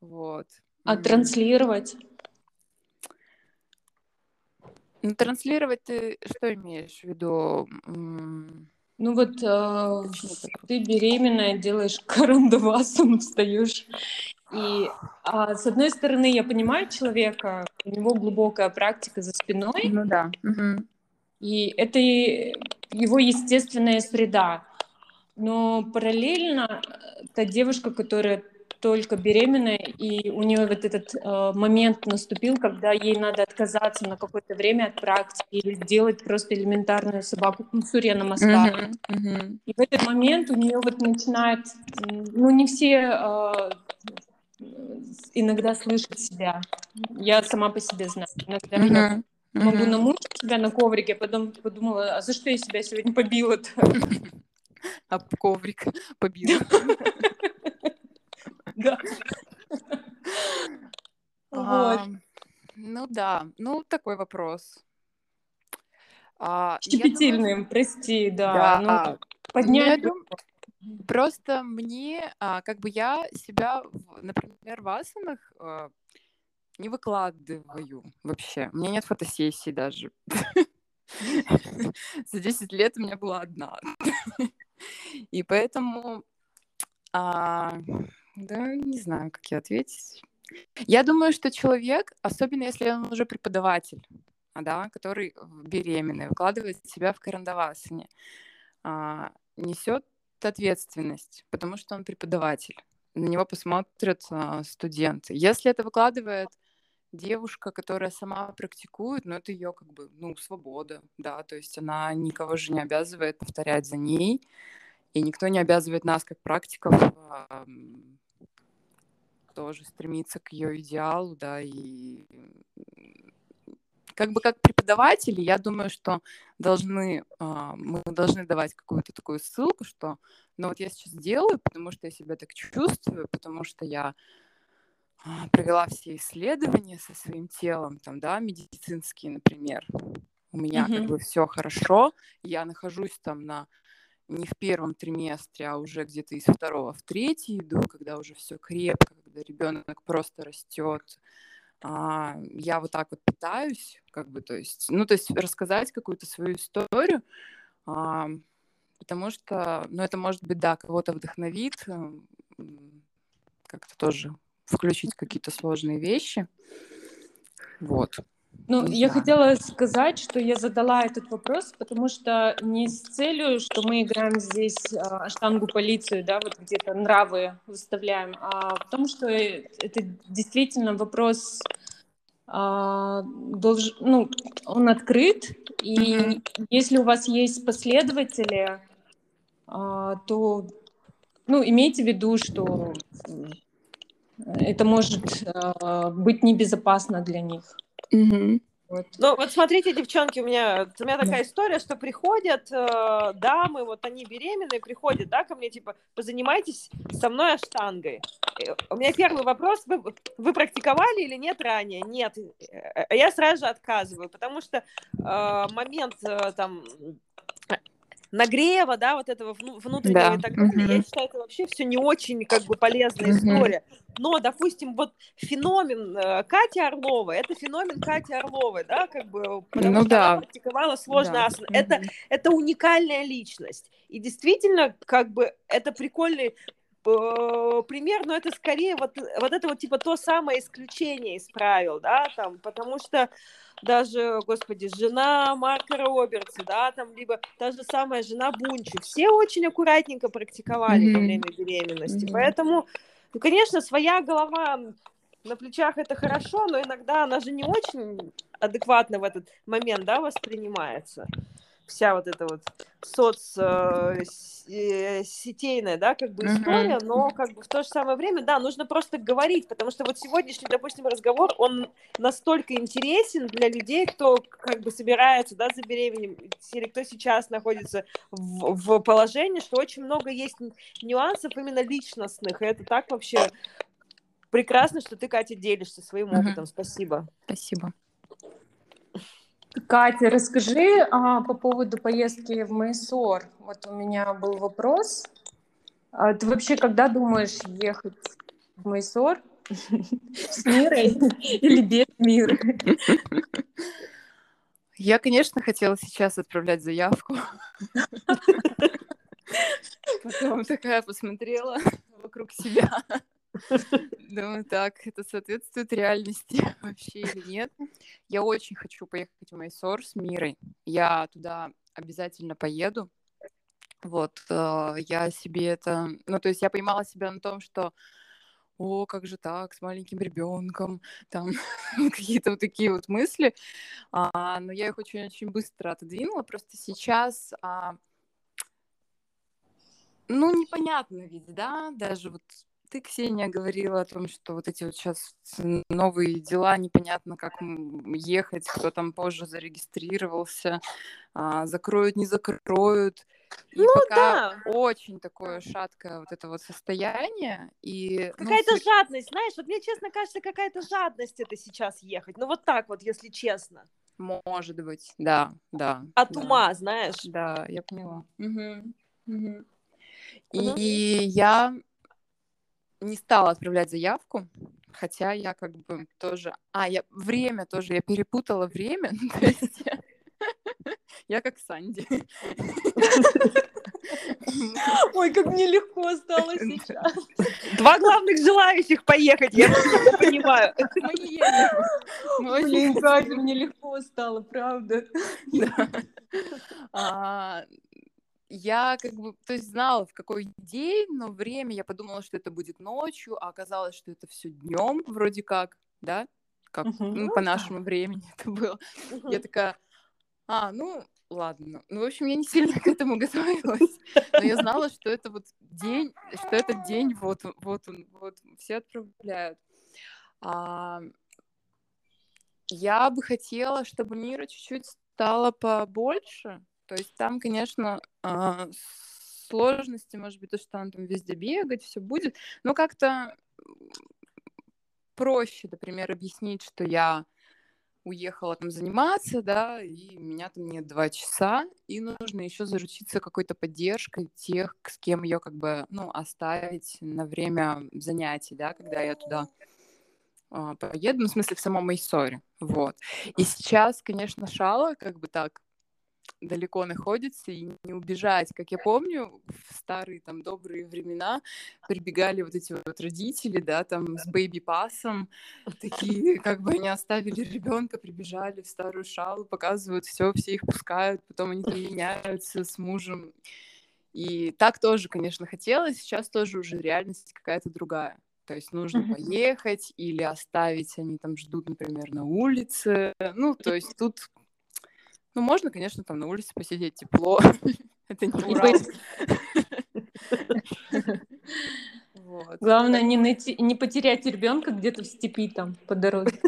Вот. А транслировать? Ну, транслировать ты что имеешь в виду? Ну вот э, ты беременная, делаешь карандавасом, встаешь. И а, с одной стороны, я понимаю человека, у него глубокая практика за спиной. Ну да. Угу. И это его естественная среда. Но параллельно э, та девушка, которая только беременная, и у нее вот этот э, момент наступил, когда ей надо отказаться на какое-то время от практики или сделать просто элементарную собаку кунсурья на мостах. Uh-huh, uh-huh. И в этот момент у нее вот начинает, ну не все э, иногда слышат себя. Я сама по себе знаю. Иногда uh-huh. я могу намучить себя на коврике, а потом подумала, а за что я себя сегодня побила-то? об коврик побил. Да. Вот. Ну да, ну такой вопрос. А, Щепетильным, прости, да. Да. Ну, поднять. Просто мне, а, как бы я себя, например, в асанах а, не выкладываю вообще. У меня нет фотосессии даже. За 10 лет у меня была одна. И поэтому, а, да, не знаю, как я ответить. Я думаю, что человек, особенно если он уже преподаватель, да, который беременный, вкладывает себя в карандавасане, а, несет ответственность, потому что он преподаватель. На него посмотрят а, студенты. Если это выкладывает девушка, которая сама практикует, но это ее как бы, ну, свобода, да, то есть она никого же не обязывает повторять за ней, И никто не обязывает нас, как практиков, тоже стремиться к ее идеалу, да, и как бы как преподаватели, я думаю, что должны, а, мы должны давать какую-то такую ссылку, что, ну вот я сейчас делаю, потому что я себя так чувствую, потому что я а, провела все исследования со своим телом, там, да, медицинские, например. У меня mm-hmm. как бы все хорошо, я нахожусь там на не в первом триместре, а уже где-то из второго в третий иду, когда уже все крепко, ребенок просто растет. А, я вот так вот пытаюсь, как бы, то есть, ну, то есть рассказать какую-то свою историю, а, потому что, ну, это может быть, да, кого-то вдохновит, как-то тоже включить какие-то сложные вещи. Вот. Ну, не я знаю. хотела сказать, что я задала этот вопрос, потому что не с целью, что мы играем здесь а, штангу полицию, да, вот где-то нравы выставляем, а потому что это действительно вопрос а, долж, ну, он открыт, и mm-hmm. если у вас есть последователи, а, то, ну, имейте в виду, что это может а, быть небезопасно для них. Угу. Вот. Ну, вот смотрите, девчонки, у меня, у меня такая история, что приходят э, дамы, вот они беременные, приходят, да, ко мне, типа, позанимайтесь со мной аштангой. Э, у меня первый вопрос, вы, вы практиковали или нет ранее? Нет. Э, я сразу же отказываю, потому что э, момент, э, там, нагрева, да, вот этого внутреннего да. и так далее. Mm-hmm. Я считаю, это вообще все не очень как бы полезная mm-hmm. история. Но, допустим, вот феномен э, Кати Орловой, это феномен Кати Орловой, да, как бы, потому ну, что да. она практиковала сложный да. асан. Mm-hmm. Это, это уникальная личность. И действительно, как бы, это прикольный пример, но это скорее вот, вот это вот типа то самое исключение из правил, да, там, потому что даже, господи, жена Марка Робертса, да, там, либо та же самая жена Бунчи, все очень аккуратненько практиковали mm-hmm. во время беременности, mm-hmm. поэтому, ну, конечно, своя голова на плечах это хорошо, но иногда она же не очень адекватно в этот момент, да, воспринимается вся вот эта вот соцсетейная, э, да, как бы история, но как бы в то же самое время, да, нужно просто говорить, потому что вот сегодняшний, допустим, разговор, он настолько интересен для людей, кто как бы собирается, да, забеременеть, или кто сейчас находится в, в положении, что очень много есть нюансов именно личностных, и это так вообще прекрасно, что ты, Катя, делишься своим опытом. Спасибо. Спасибо. Катя, расскажи а, по поводу поездки в Майсор. Вот у меня был вопрос. А, ты вообще когда думаешь ехать в Майсор? С мирой или без мира? Я, конечно, хотела сейчас отправлять заявку. Потом такая посмотрела вокруг себя. Думаю, так, это соответствует реальности вообще или нет. Я очень хочу поехать в Майсор с Мирой. Я туда обязательно поеду. Вот, э, я себе это... Ну, то есть я поймала себя на том, что о, как же так, с маленьким ребенком, там какие-то вот такие вот мысли. А, но я их очень-очень быстро отодвинула. Просто сейчас, а, ну, непонятно ведь, да, даже вот ты, Ксения, говорила о том, что вот эти вот сейчас новые дела, непонятно, как ехать, кто там позже зарегистрировался, а, закроют, не закроют. И ну пока да. очень такое шаткое вот это вот состояние. И, ну, какая-то ну, жадность, знаешь, вот мне честно кажется, какая-то жадность это сейчас ехать. Ну вот так вот, если честно. Может быть, да, да. От да. ума, знаешь. Да, я поняла. Угу. Угу. И угу. я не стала отправлять заявку, хотя я как бы тоже... А, я время тоже, я перепутала время, то есть я, как Санди. Ой, как мне легко стало сейчас. Два главных желающих поехать, я понимаю. Мы едем. Блин, мне легко стало, правда. Я как бы, то есть знала, в какой день, но время я подумала, что это будет ночью, а оказалось, что это все днем, вроде как, да, как uh-huh. ну, по нашему времени это было. Uh-huh. Я такая, а, ну, ладно. Ну, в общем, я не сильно к этому готовилась, но я знала, что это вот день, что этот день, вот, вот он, вот все отправляют. А, я бы хотела, чтобы мира чуть-чуть стало побольше. То есть там, конечно, а, сложности, может быть, то, что там, там везде бегать, все будет, но как-то проще, например, объяснить, что я уехала там заниматься, да, и меня там нет два часа, и нужно еще заручиться какой-то поддержкой тех, с кем ее как бы, ну, оставить на время занятий, да, когда я туда э, поеду, ну, в смысле, в самом Майсоре, вот. И сейчас, конечно, Шала как бы так далеко находится и не убежать. Как я помню, в старые там добрые времена прибегали вот эти вот родители, да, там с бэйби-пасом, такие, как бы они оставили ребенка, прибежали в старую шалу, показывают все, все их пускают, потом они там меняются с мужем. И так тоже, конечно, хотелось, сейчас тоже уже реальность какая-то другая. То есть нужно поехать или оставить, они там ждут, например, на улице. Ну, то есть тут ну, можно, конечно, там на улице посидеть тепло. Это не. Вот. Главное не, найти, не потерять ребенка где-то в степи там по дороге.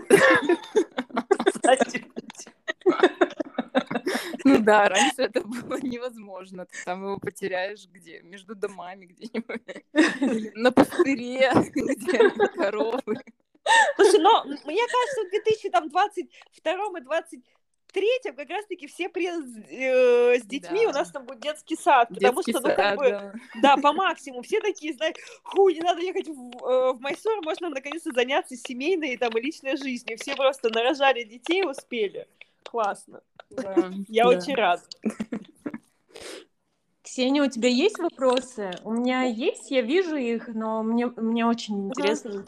Ну да, раньше это было невозможно. Ты там его потеряешь где? Между домами где-нибудь. На пустыре, где коровы. Слушай, но мне кажется, в 2022 и 20 третьем как раз-таки все при... э, с детьми да. у нас там будет детский сад, детский потому что, ну, как бы, да. да, по максимуму, все такие, знаешь, ху, не надо ехать в, э, в Майсор, можно наконец-то заняться семейной там и личной жизнью, все просто нарожали детей, успели, классно, да. я да. очень рад. Ксения, у тебя есть вопросы? У меня есть, я вижу их, но мне, мне очень интересно.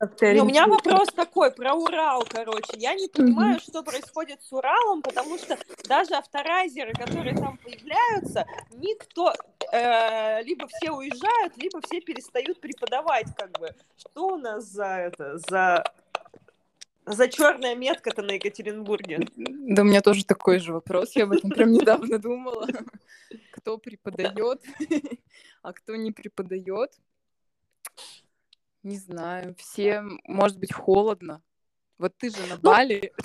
Ну, у меня вопрос такой про Урал, короче. Я не понимаю, что происходит с Уралом, потому что даже авторайзеры, которые там появляются, никто, э, либо все уезжают, либо все перестают преподавать, как бы. Что у нас за это, за за черная метка-то на Екатеринбурге? Да, у меня тоже такой же вопрос. Я об этом прям недавно думала. Кто преподает, а кто не преподает. Не знаю, всем, может быть, холодно. Вот ты же на ну, Бали.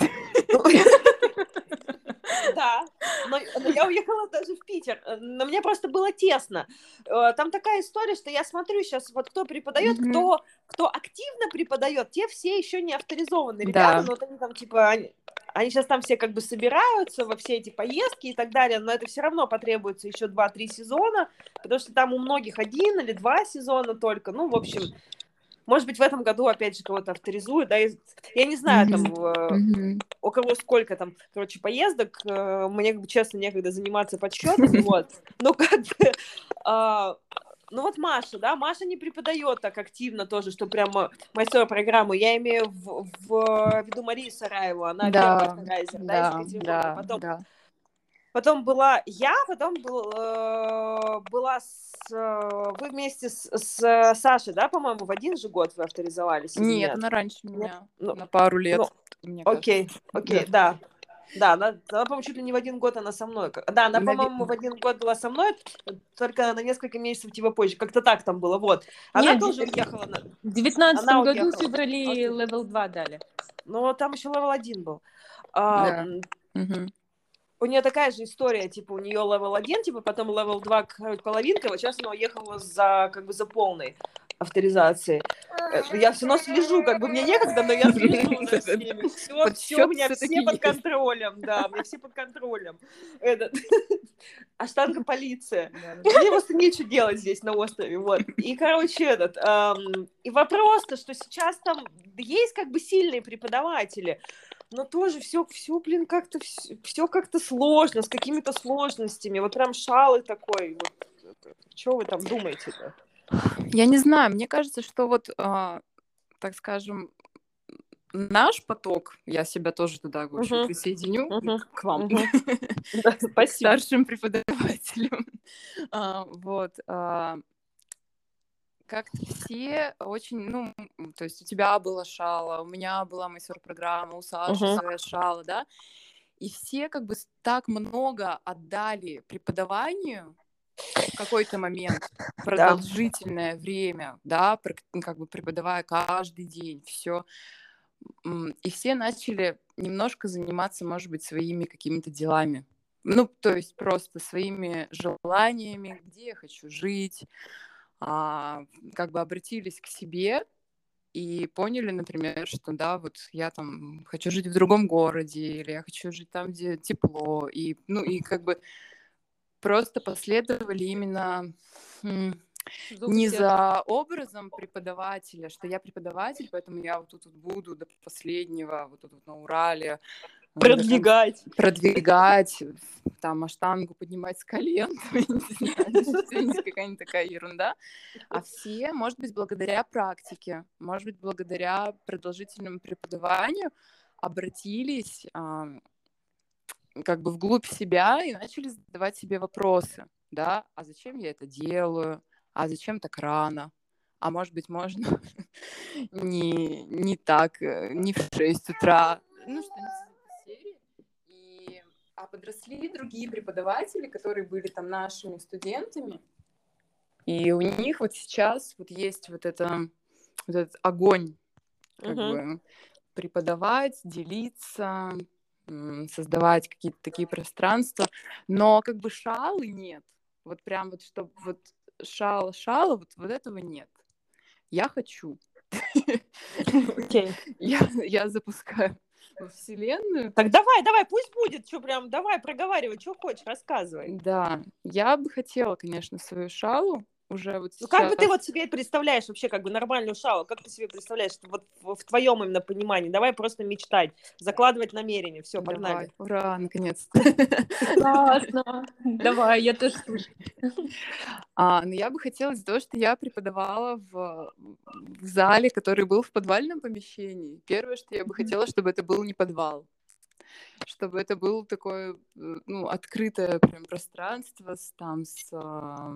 Да, но, но я уехала даже в Питер, э, но мне просто было тесно. Э, там такая история, что я смотрю сейчас, вот кто преподает, mm-hmm. кто, кто активно преподает, те все еще не авторизованы ребята, да. но вот они там типа, они, они сейчас там все как бы собираются во все эти поездки и так далее, но это все равно потребуется еще 2-3 сезона, потому что там у многих один или два сезона только, ну, в общем, может быть, в этом году, опять же, кого-то авторизуют, да, я не знаю, mm-hmm. там, mm-hmm. у кого сколько там, короче, поездок, э, мне, честно, некогда заниматься подсчетом, вот, но как бы, а, ну вот Маша, да, Маша не преподает так активно тоже, что прямо мастер программу. Я имею в, в виду Марию Сараеву, она да, да, да, да, потом да. Потом была я, потом был, э, была с, э, вы вместе с, с Сашей, да, по-моему, в один же год вы авторизовались? Нет, нет? она раньше меня, ну, на пару лет. Ну, окей, окей, да. Да, она, она, по-моему, чуть ли не в один год она со мной. Да, она, по-моему, в один год была со мной, только на несколько месяцев типа позже. Как-то так там было, вот. Она Нет, тоже уехала. На... В девятнадцатом году уехала. в феврале level 2 дали. Ну, там еще level 1 был. Да. А, угу у нее такая же история, типа, у нее level 1, типа, потом level 2, половинка, вот сейчас она уехала за, как бы, за полной авторизацией. Э, я все равно слежу, как бы мне некогда, но я слежу за всеми. Все, все, у меня все под контролем, да, у меня все под контролем. Этот, аштанга полиция. Мне просто нечего делать здесь на острове, вот. И, короче, этот, и вопрос-то, что сейчас там есть как бы сильные преподаватели, но тоже все, все, блин, как-то все, все как-то сложно, с какими-то сложностями. Вот прям шалы такой. Вот. Что вы там думаете-то? Я не знаю, мне кажется, что вот, э, так скажем, наш поток, я себя тоже туда в общем, uh-huh. присоединю uh-huh. к вам, uh-huh. старшим преподавателям. Uh, вот. Uh, как-то все очень, ну, то есть у тебя была шала, у меня была мастер-программа, у Саши uh-huh. своя шала, да, и все как бы так много отдали преподаванию в какой-то момент, продолжительное да. время, да, как бы преподавая каждый день, все. И все начали немножко заниматься, может быть, своими какими-то делами. Ну, то есть просто своими желаниями, где я хочу жить, а, как бы обратились к себе и поняли, например, что да, вот я там хочу жить в другом городе, или я хочу жить там, где тепло, и, ну, и как бы просто последовали именно не за образом преподавателя, что я преподаватель, поэтому я вот тут вот буду до последнего, вот тут вот на Урале, Продвигать. Продвигать, там, аштангу поднимать с колен, какая-нибудь такая ерунда. А все, может быть, благодаря практике, может быть, благодаря продолжительному преподаванию обратились как бы вглубь себя и начали задавать себе вопросы, да, а зачем я это делаю, а зачем так рано, а может быть, можно не, не так, э, не в 6 утра, ну, что-нибудь а подросли другие преподаватели, которые были там нашими студентами, и у них вот сейчас вот есть вот, это, вот этот огонь как uh-huh. бы преподавать, делиться, создавать какие-то такие пространства, но как бы шалы нет. Вот прям вот, чтобы вот шала, шала, вот, вот этого нет. Я хочу. Okay. я, я запускаю во Вселенную. Так давай, давай, пусть будет, что прям, давай, проговаривай, что хочешь, рассказывай. Да, я бы хотела, конечно, свою шалу уже вот сейчас. Ну как бы ты вот себе представляешь вообще как бы нормальную шалу? Как ты себе представляешь вот в, в твоем именно понимании? Давай просто мечтать, закладывать намерение. Все, погнали. Давай. Ура, наконец-то. Классно. Давай, я тоже слушаю. А, ну я бы хотела из-за того, что я преподавала в, в зале, который был в подвальном помещении. Первое, что я бы хотела, чтобы это был не подвал чтобы это было такое, э, ну, открытое прям пространство с, там, с э,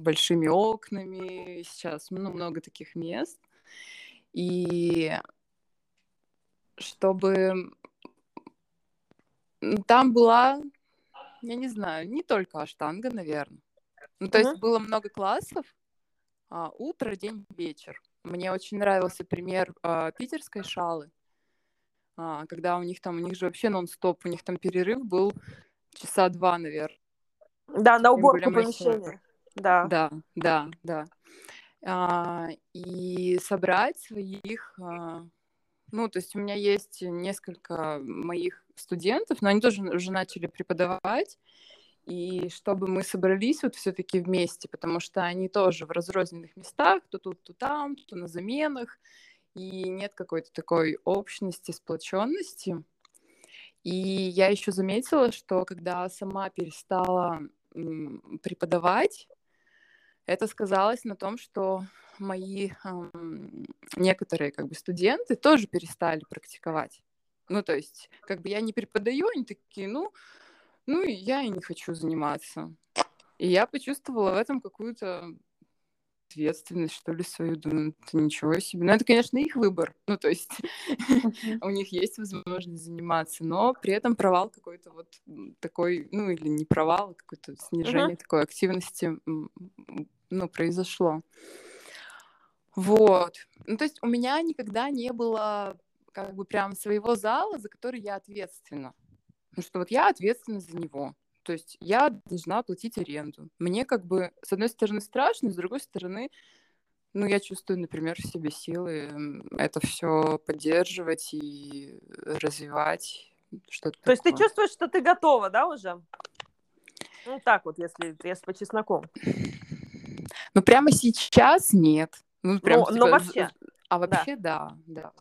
большими окнами. Сейчас ну, много таких мест. И чтобы там была, я не знаю, не только аштанга, наверное. Ну, то uh-huh. есть было много классов, а, утро, день, вечер. Мне очень нравился пример а, питерской шалы а, когда у них там, у них же вообще нон-стоп, у них там перерыв был часа два, наверное. Да, на уборку помещения. Да. Да, да, да. А, и собрать своих, а, ну, то есть у меня есть несколько моих студентов, но они тоже уже начали преподавать, и чтобы мы собрались вот все-таки вместе, потому что они тоже в разрозненных местах, то тут, то там, то на заменах, и нет какой-то такой общности, сплоченности. И я еще заметила, что когда сама перестала преподавать, это сказалось на том, что мои эм, некоторые как бы студенты тоже перестали практиковать. Ну, то есть, как бы я не преподаю, они такие, ну, ну, я и не хочу заниматься. И я почувствовала в этом какую-то ответственность, что ли, свою, думаю, это ничего себе. Ну, это, конечно, их выбор, ну, то есть у них есть возможность заниматься, но при этом провал какой-то вот такой, ну, или не провал, а какое-то снижение такой активности, ну, произошло. Вот. Ну, то есть у меня никогда не было как бы прям своего зала, за который я ответственна. Ну, что вот я ответственна за него. То есть я должна платить аренду. Мне как бы, с одной стороны, страшно, с другой стороны, ну, я чувствую, например, в себе силы это все поддерживать и развивать что-то. То есть ты чувствуешь, что ты готова, да, уже? Ну, так вот, если, если по чесноком. Ну, прямо сейчас нет. Ну, прям, но, типа, но вообще. А вообще, да, да. да.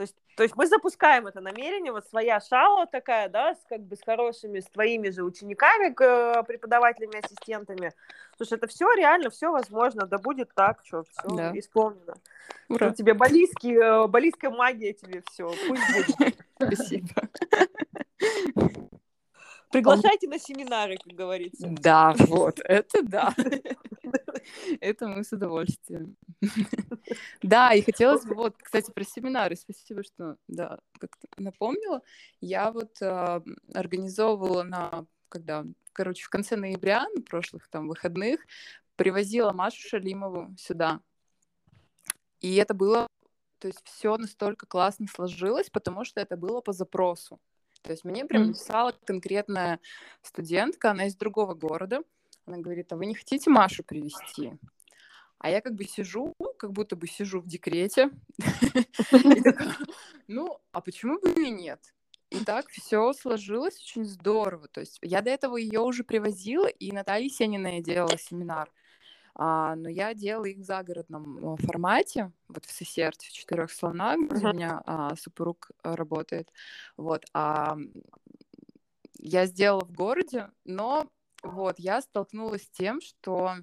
То есть, то есть мы запускаем это намерение, вот своя шала такая, да, с, как бы с хорошими, с твоими же учениками, преподавателями, ассистентами. Слушай, это все реально, все возможно, да будет так, что все да. исполнено. Ура. Тебе балийский, э, балийская магия тебе все, пусть будет. Спасибо. Приглашайте на семинары, как говорится. Да, вот, это да. Это мы с удовольствием. Да, и хотелось бы, вот, кстати, про семинары, спасибо, что, да, как-то напомнила. Я вот э, организовывала на, когда, короче, в конце ноября, на прошлых там выходных, привозила Машу Шалимову сюда. И это было, то есть все настолько классно сложилось, потому что это было по запросу. То есть мне прям написала конкретная студентка, она из другого города. Она говорит, а вы не хотите Машу привести? А я как бы сижу, как будто бы сижу в декрете. Ну, а почему бы и нет? И так все сложилось очень здорово. То есть я до этого ее уже привозила, и Наталья Сенина делала семинар. А, но я делала их в загородном э, формате, вот в Сесерте, в четырех слонах, где у меня а, супруг работает. Вот, а я сделала в городе, но вот я столкнулась с тем, что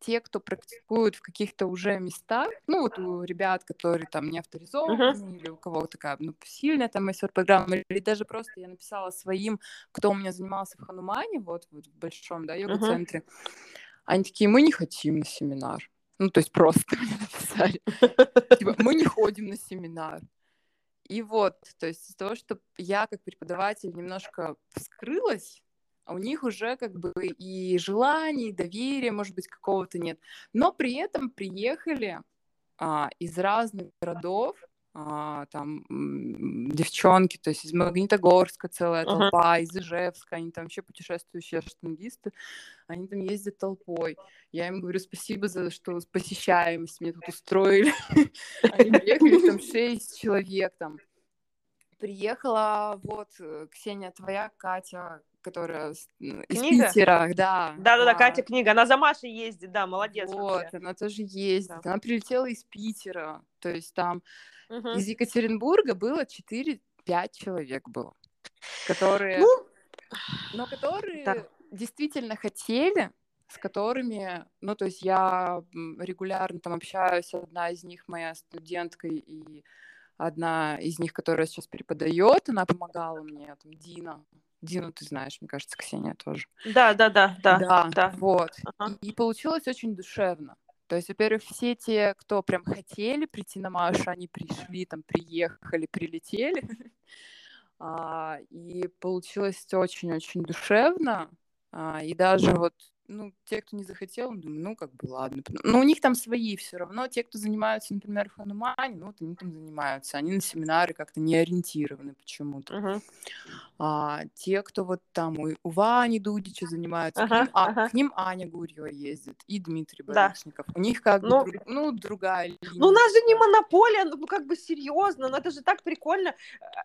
те, кто практикуют в каких-то уже местах, ну вот у ребят, которые там не авторизованы, uh-huh. или у кого такая ну, сильная там программа, или даже просто я написала своим, кто у меня занимался в Ханумане, вот, вот в большом, да, йога-центре, uh-huh. они такие, мы не хотим на семинар. Ну, то есть просто мне написали. Типа, мы не ходим на семинар. И вот, то есть из-за того, что я как преподаватель немножко вскрылась, у них уже как бы и желания, и доверия, может быть, какого-то нет. Но при этом приехали а, из разных городов, а, там девчонки, то есть из Магнитогорска целая толпа, uh-huh. из Ижевска, они там вообще путешествующие штангисты, они там ездят толпой. Я им говорю спасибо за что посещаемость мне тут устроили. Они приехали, там шесть человек там. Приехала вот э, Ксения твоя, Катя, которая из книга? Питера, да. Да-да-да, Катя книга, она за Машей ездит, да, молодец. Вот, вообще. она тоже ездит, да. она прилетела из Питера, то есть там угу. из Екатеринбурга было 4-5 человек было, которые, ну, но которые да. действительно хотели, с которыми, ну, то есть я регулярно там общаюсь, одна из них моя студентка и одна из них, которая сейчас преподает, она помогала мне, там, Дина, Дину ты знаешь, мне кажется, Ксения тоже. Да, да, да, да. Да, да. вот. Ага. И, получилось очень душевно. То есть, во-первых, все те, кто прям хотели прийти на Машу, они пришли, там, приехали, прилетели. а, и получилось очень-очень душевно. А, и даже вот ну, те, кто не захотел, думаю, ну, как бы, ладно. Но у них там свои все равно. Те, кто занимаются, например, в Ханумане, ну, вот они там занимаются. Они на семинары как-то не ориентированы почему-то. Uh-huh. А, те, кто вот там у, у Вани Дудича занимаются, uh-huh. к, ним, а, uh-huh. к ним Аня Гурьева ездит и Дмитрий Барышников. Да. У них как ну, бы, ну, другая линия. Ну, у нас же не монополия, ну, как бы серьезно, но это же так прикольно.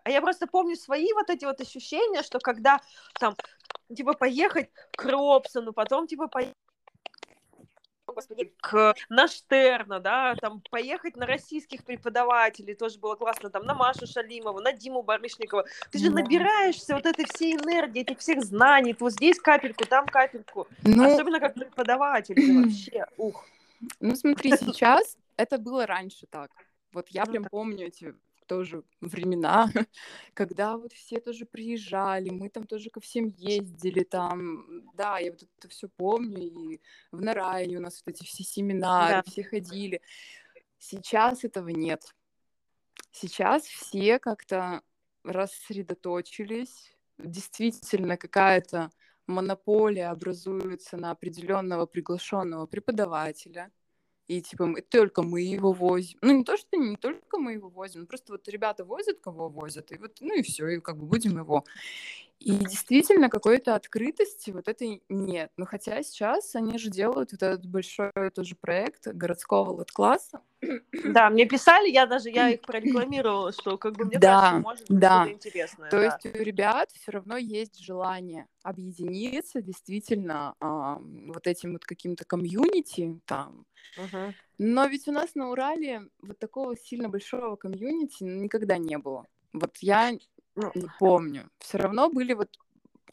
А я просто помню свои вот эти вот ощущения, что когда там типа, поехать к Робсону, потом, типа, поехать господи, к на Штерна, да, там поехать на российских преподавателей, тоже было классно, там на Машу Шалимову, на Диму Барышникова. Ты же набираешься вот этой всей энергии, этих всех знаний, вот здесь капельку, там капельку. Ну... Особенно как преподаватель, вообще, ух. Ну смотри, сейчас это было раньше так. Вот я ну прям помню эти тоже времена, когда вот все тоже приезжали, мы там тоже ко всем ездили, там, да, я вот это все помню, и в Нарайне у нас вот эти все семинары, да. все ходили. Сейчас этого нет. Сейчас все как-то рассредоточились, действительно какая-то монополия образуется на определенного приглашенного преподавателя, и типа мы, только мы его возим. Ну, не то, что не только мы его возим, просто вот ребята возят, кого возят, и вот, ну и все, и как бы будем его. И действительно какой-то открытости вот этой нет. Но хотя сейчас они же делают вот этот большой тоже проект городского вот-класса. Да, мне писали, я даже я их прорекламировала, что как бы мне да, кажется, может быть да. что-то интересное. То да. есть у ребят все равно есть желание объединиться действительно а, вот этим вот каким-то комьюнити там. Угу. Но ведь у нас на Урале вот такого сильно большого комьюнити никогда не было. Вот я ну, не помню. Все равно были вот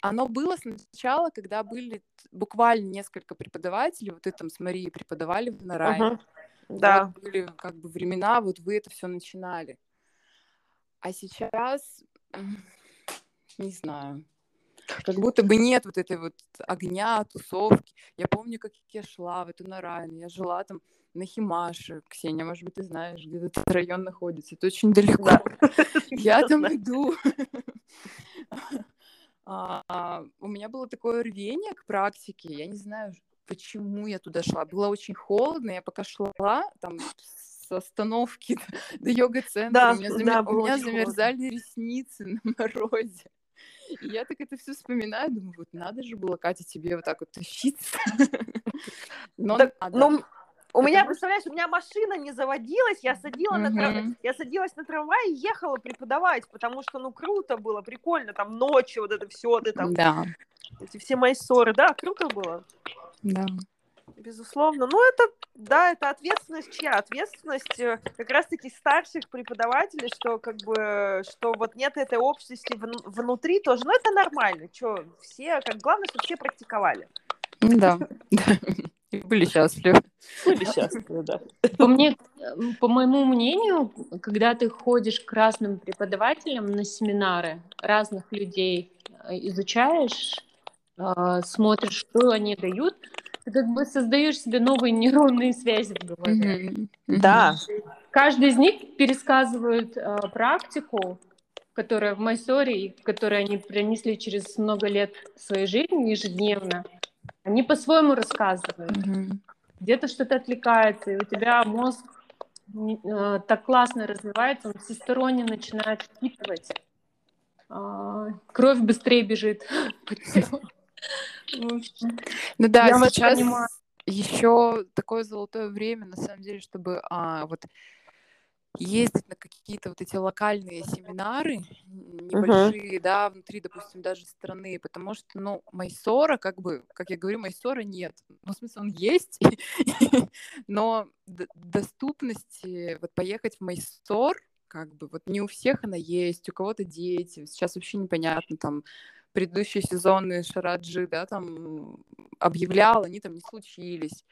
оно было сначала, когда были буквально несколько преподавателей, вот ты там с Марией преподавали в Нарае. Uh-huh. Да. Вот были как бы времена, вот вы это все начинали. А сейчас, не знаю. Как будто бы нет вот этой вот огня, тусовки. Я помню, как я шла в эту Нарайну. Я жила там на Химаше. Ксения, может быть, ты знаешь, где этот район находится. Это очень далеко. Я там иду. А, у меня было такое рвение к практике. Я не знаю, почему я туда шла. Было очень холодно. Я пока шла, там с остановки до йога-центра, Да, у меня, замер- да, у было меня очень замерзали ресницы на морозе. И я так это все вспоминаю, думаю, вот надо же было, Катя, тебе вот так вот тащиться. Но Так, надо. ну, у меня, представляешь, у меня машина не заводилась, я садила на трав- я садилась на трамвай и ехала преподавать, потому что, ну, круто было, прикольно, там ночью вот это все, ты там, Да, эти все мои ссоры, да, круто было, да. безусловно. Ну, это, да, это ответственность чья? Ответственность э, как раз-таки старших преподавателей, что как бы, что вот нет этой общности вн- внутри тоже, но это нормально, что все, как главное, чтобы все практиковали. Ну да. И были счастливы. Были счастливы, да. По мне, по моему мнению, когда ты ходишь к разным преподавателям на семинары разных людей, э, изучаешь, э, смотришь, что они дают, ты как бы создаешь себе новые нейронные связи в голове. Мгм. Да, Каждый из них пересказывает э, практику, которая в Майсоре, и которую они принесли через много лет своей жизни ежедневно. Они по-своему рассказывают. Мгм. Где-то что-то отвлекается, и у тебя мозг э, так классно развивается, он всесторонне начинает впитывать. А, Кровь быстрее бежит по телу. Ну да, сейчас еще такое золотое время, на самом деле, чтобы а, вот ездить на какие-то вот эти локальные семинары небольшие, да, внутри, допустим, даже страны, потому что, ну, Майсора, как бы, как я говорю, Майсора нет. Ну, в смысле, он есть, но доступности вот поехать в Майсор, как бы, вот не у всех она есть, у кого-то дети, сейчас вообще непонятно, там, предыдущие сезоны Шараджи, да, там объявлял, они там не случились.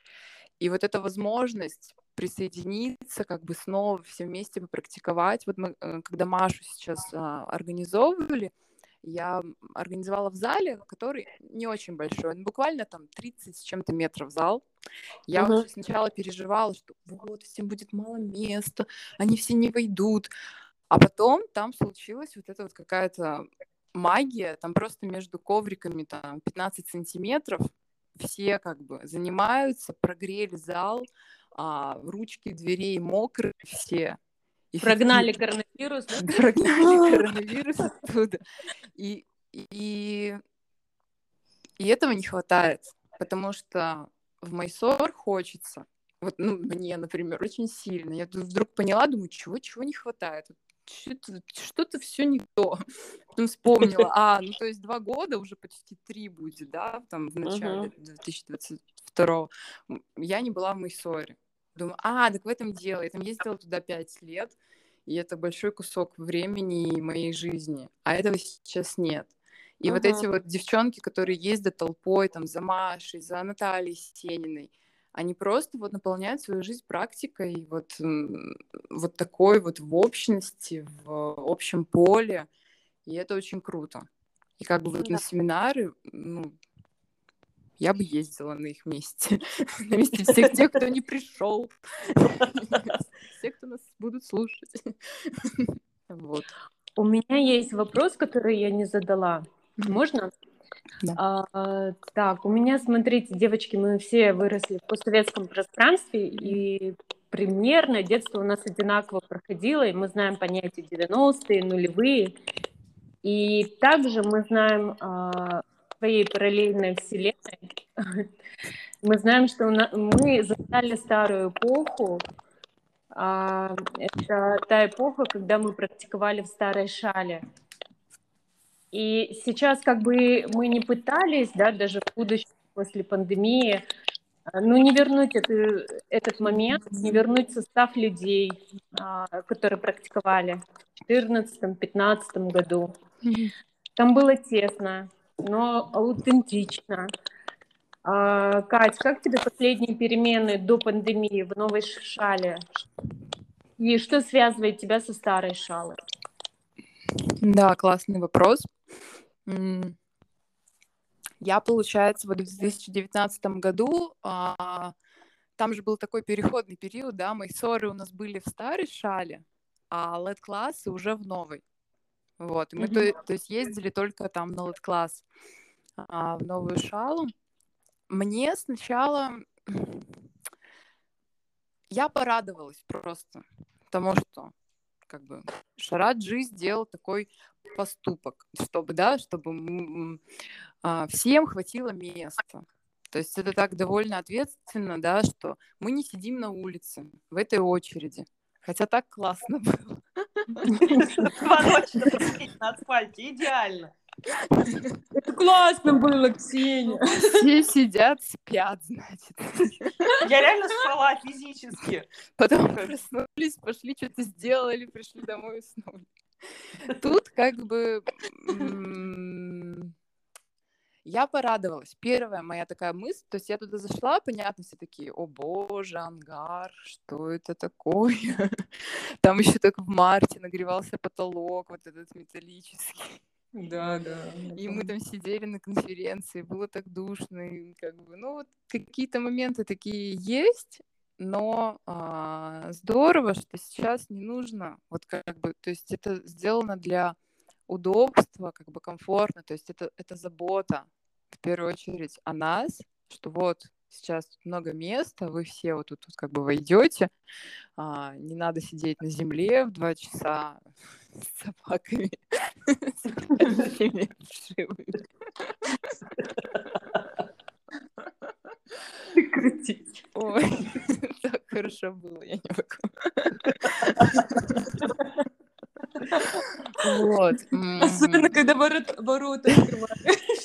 И вот эта возможность присоединиться, как бы снова все вместе попрактиковать. Вот мы, э, когда Машу сейчас а, организовывали, я организовала в зале, который не очень большой, он буквально там 30 с чем-то метров зал. Я Мгм. очень сначала переживала, что вот, всем будет мало места, они все не войдут. А потом там случилась вот эта вот какая-то магия, там просто между ковриками там 15 сантиметров все как бы занимаются, прогрели зал, а, ручки дверей мокрые все. И Прогнали коронавирус. да? прогнали коронавирус оттуда. И, и, и этого не хватает, потому что в Майсор хочется. Вот, ну, мне, например, очень сильно. Я тут вдруг поняла, думаю, чего, чего не хватает. Вот Что-то, что-то все не то. Потом вспомнила, а, ну, то есть два года, уже почти три будет, да, там, в начале 2022 Я не была в Майсоре. Думаю, а, так в этом дело. Я там ездила туда пять лет, и это большой кусок времени моей жизни. А этого сейчас нет. И вот Мгм. эти вот девчонки, которые ездят толпой там за Машей, за Натальей Сетениной, они просто вот наполняют свою жизнь практикой, вот, вот такой вот в общности, в общем поле. И это очень круто. И как бы вот на Да. семинары, ну, я бы ездила на их месте. На месте всех тех, кто не пришел. Все, кто нас будут слушать. Вот. У меня есть вопрос, который я не задала. Можно? Да. А, так, у меня, смотрите, девочки, мы все выросли в постсоветском пространстве, и примерно детство у нас одинаково проходило, и мы знаем понятия 90-е, нулевые. И также мы знаем а, своей параллельной вселенной, мы знаем, что у на- мы застали старую эпоху, а, это та эпоха, когда мы практиковали в старой шале. И сейчас как бы мы не пытались, да, даже в будущем после пандемии, а, ну, не вернуть эту, этот момент, не вернуть состав людей, а, которые практиковали в 2014-2015 году. Там было тесно, но аутентично. А, Кать, как тебе последние перемены до пандемии в новой шале? И что связывает тебя со старой шалой? Да, классный вопрос. Я, получается, вот в 2019 году, а, там же был такой переходный период, да, мои ссоры у нас были в старой шале, а LED-классы уже в новой. Вот, и мы, mm-hmm. то, то есть, ездили только там на LED-класс а, в новую шалу. Мне сначала... Я порадовалась просто, потому что как бы Шараджи сделал такой поступок, чтобы, да, чтобы а, всем хватило места. То есть это так довольно ответственно, да, что мы не сидим на улице в этой очереди. Хотя так классно было. Два ночи на асфальте, идеально. Это классно было, Ксения. Все сидят, спят, значит. Я реально спала физически. Потом проснулись, пошли, что-то сделали, пришли домой и уснули. Тут как бы я порадовалась. Первая моя такая мысль, то есть я туда зашла, понятно, все такие, о боже, ангар, что это такое? Там еще так в марте нагревался потолок, вот этот металлический. Да, да. И мы там сидели на конференции, было так душно, и как бы, ну вот какие-то моменты такие есть, но а, здорово, что сейчас не нужно, вот как бы, то есть это сделано для удобства, как бы комфортно, то есть это, это забота в первую очередь о нас, что вот сейчас много места, вы все вот тут, тут как бы войдете, а, не надо сидеть на земле в два часа с собаками, Прекратить. Ой, так хорошо было, я не могу. Вот. Особенно, когда ворот, ворота открываешь.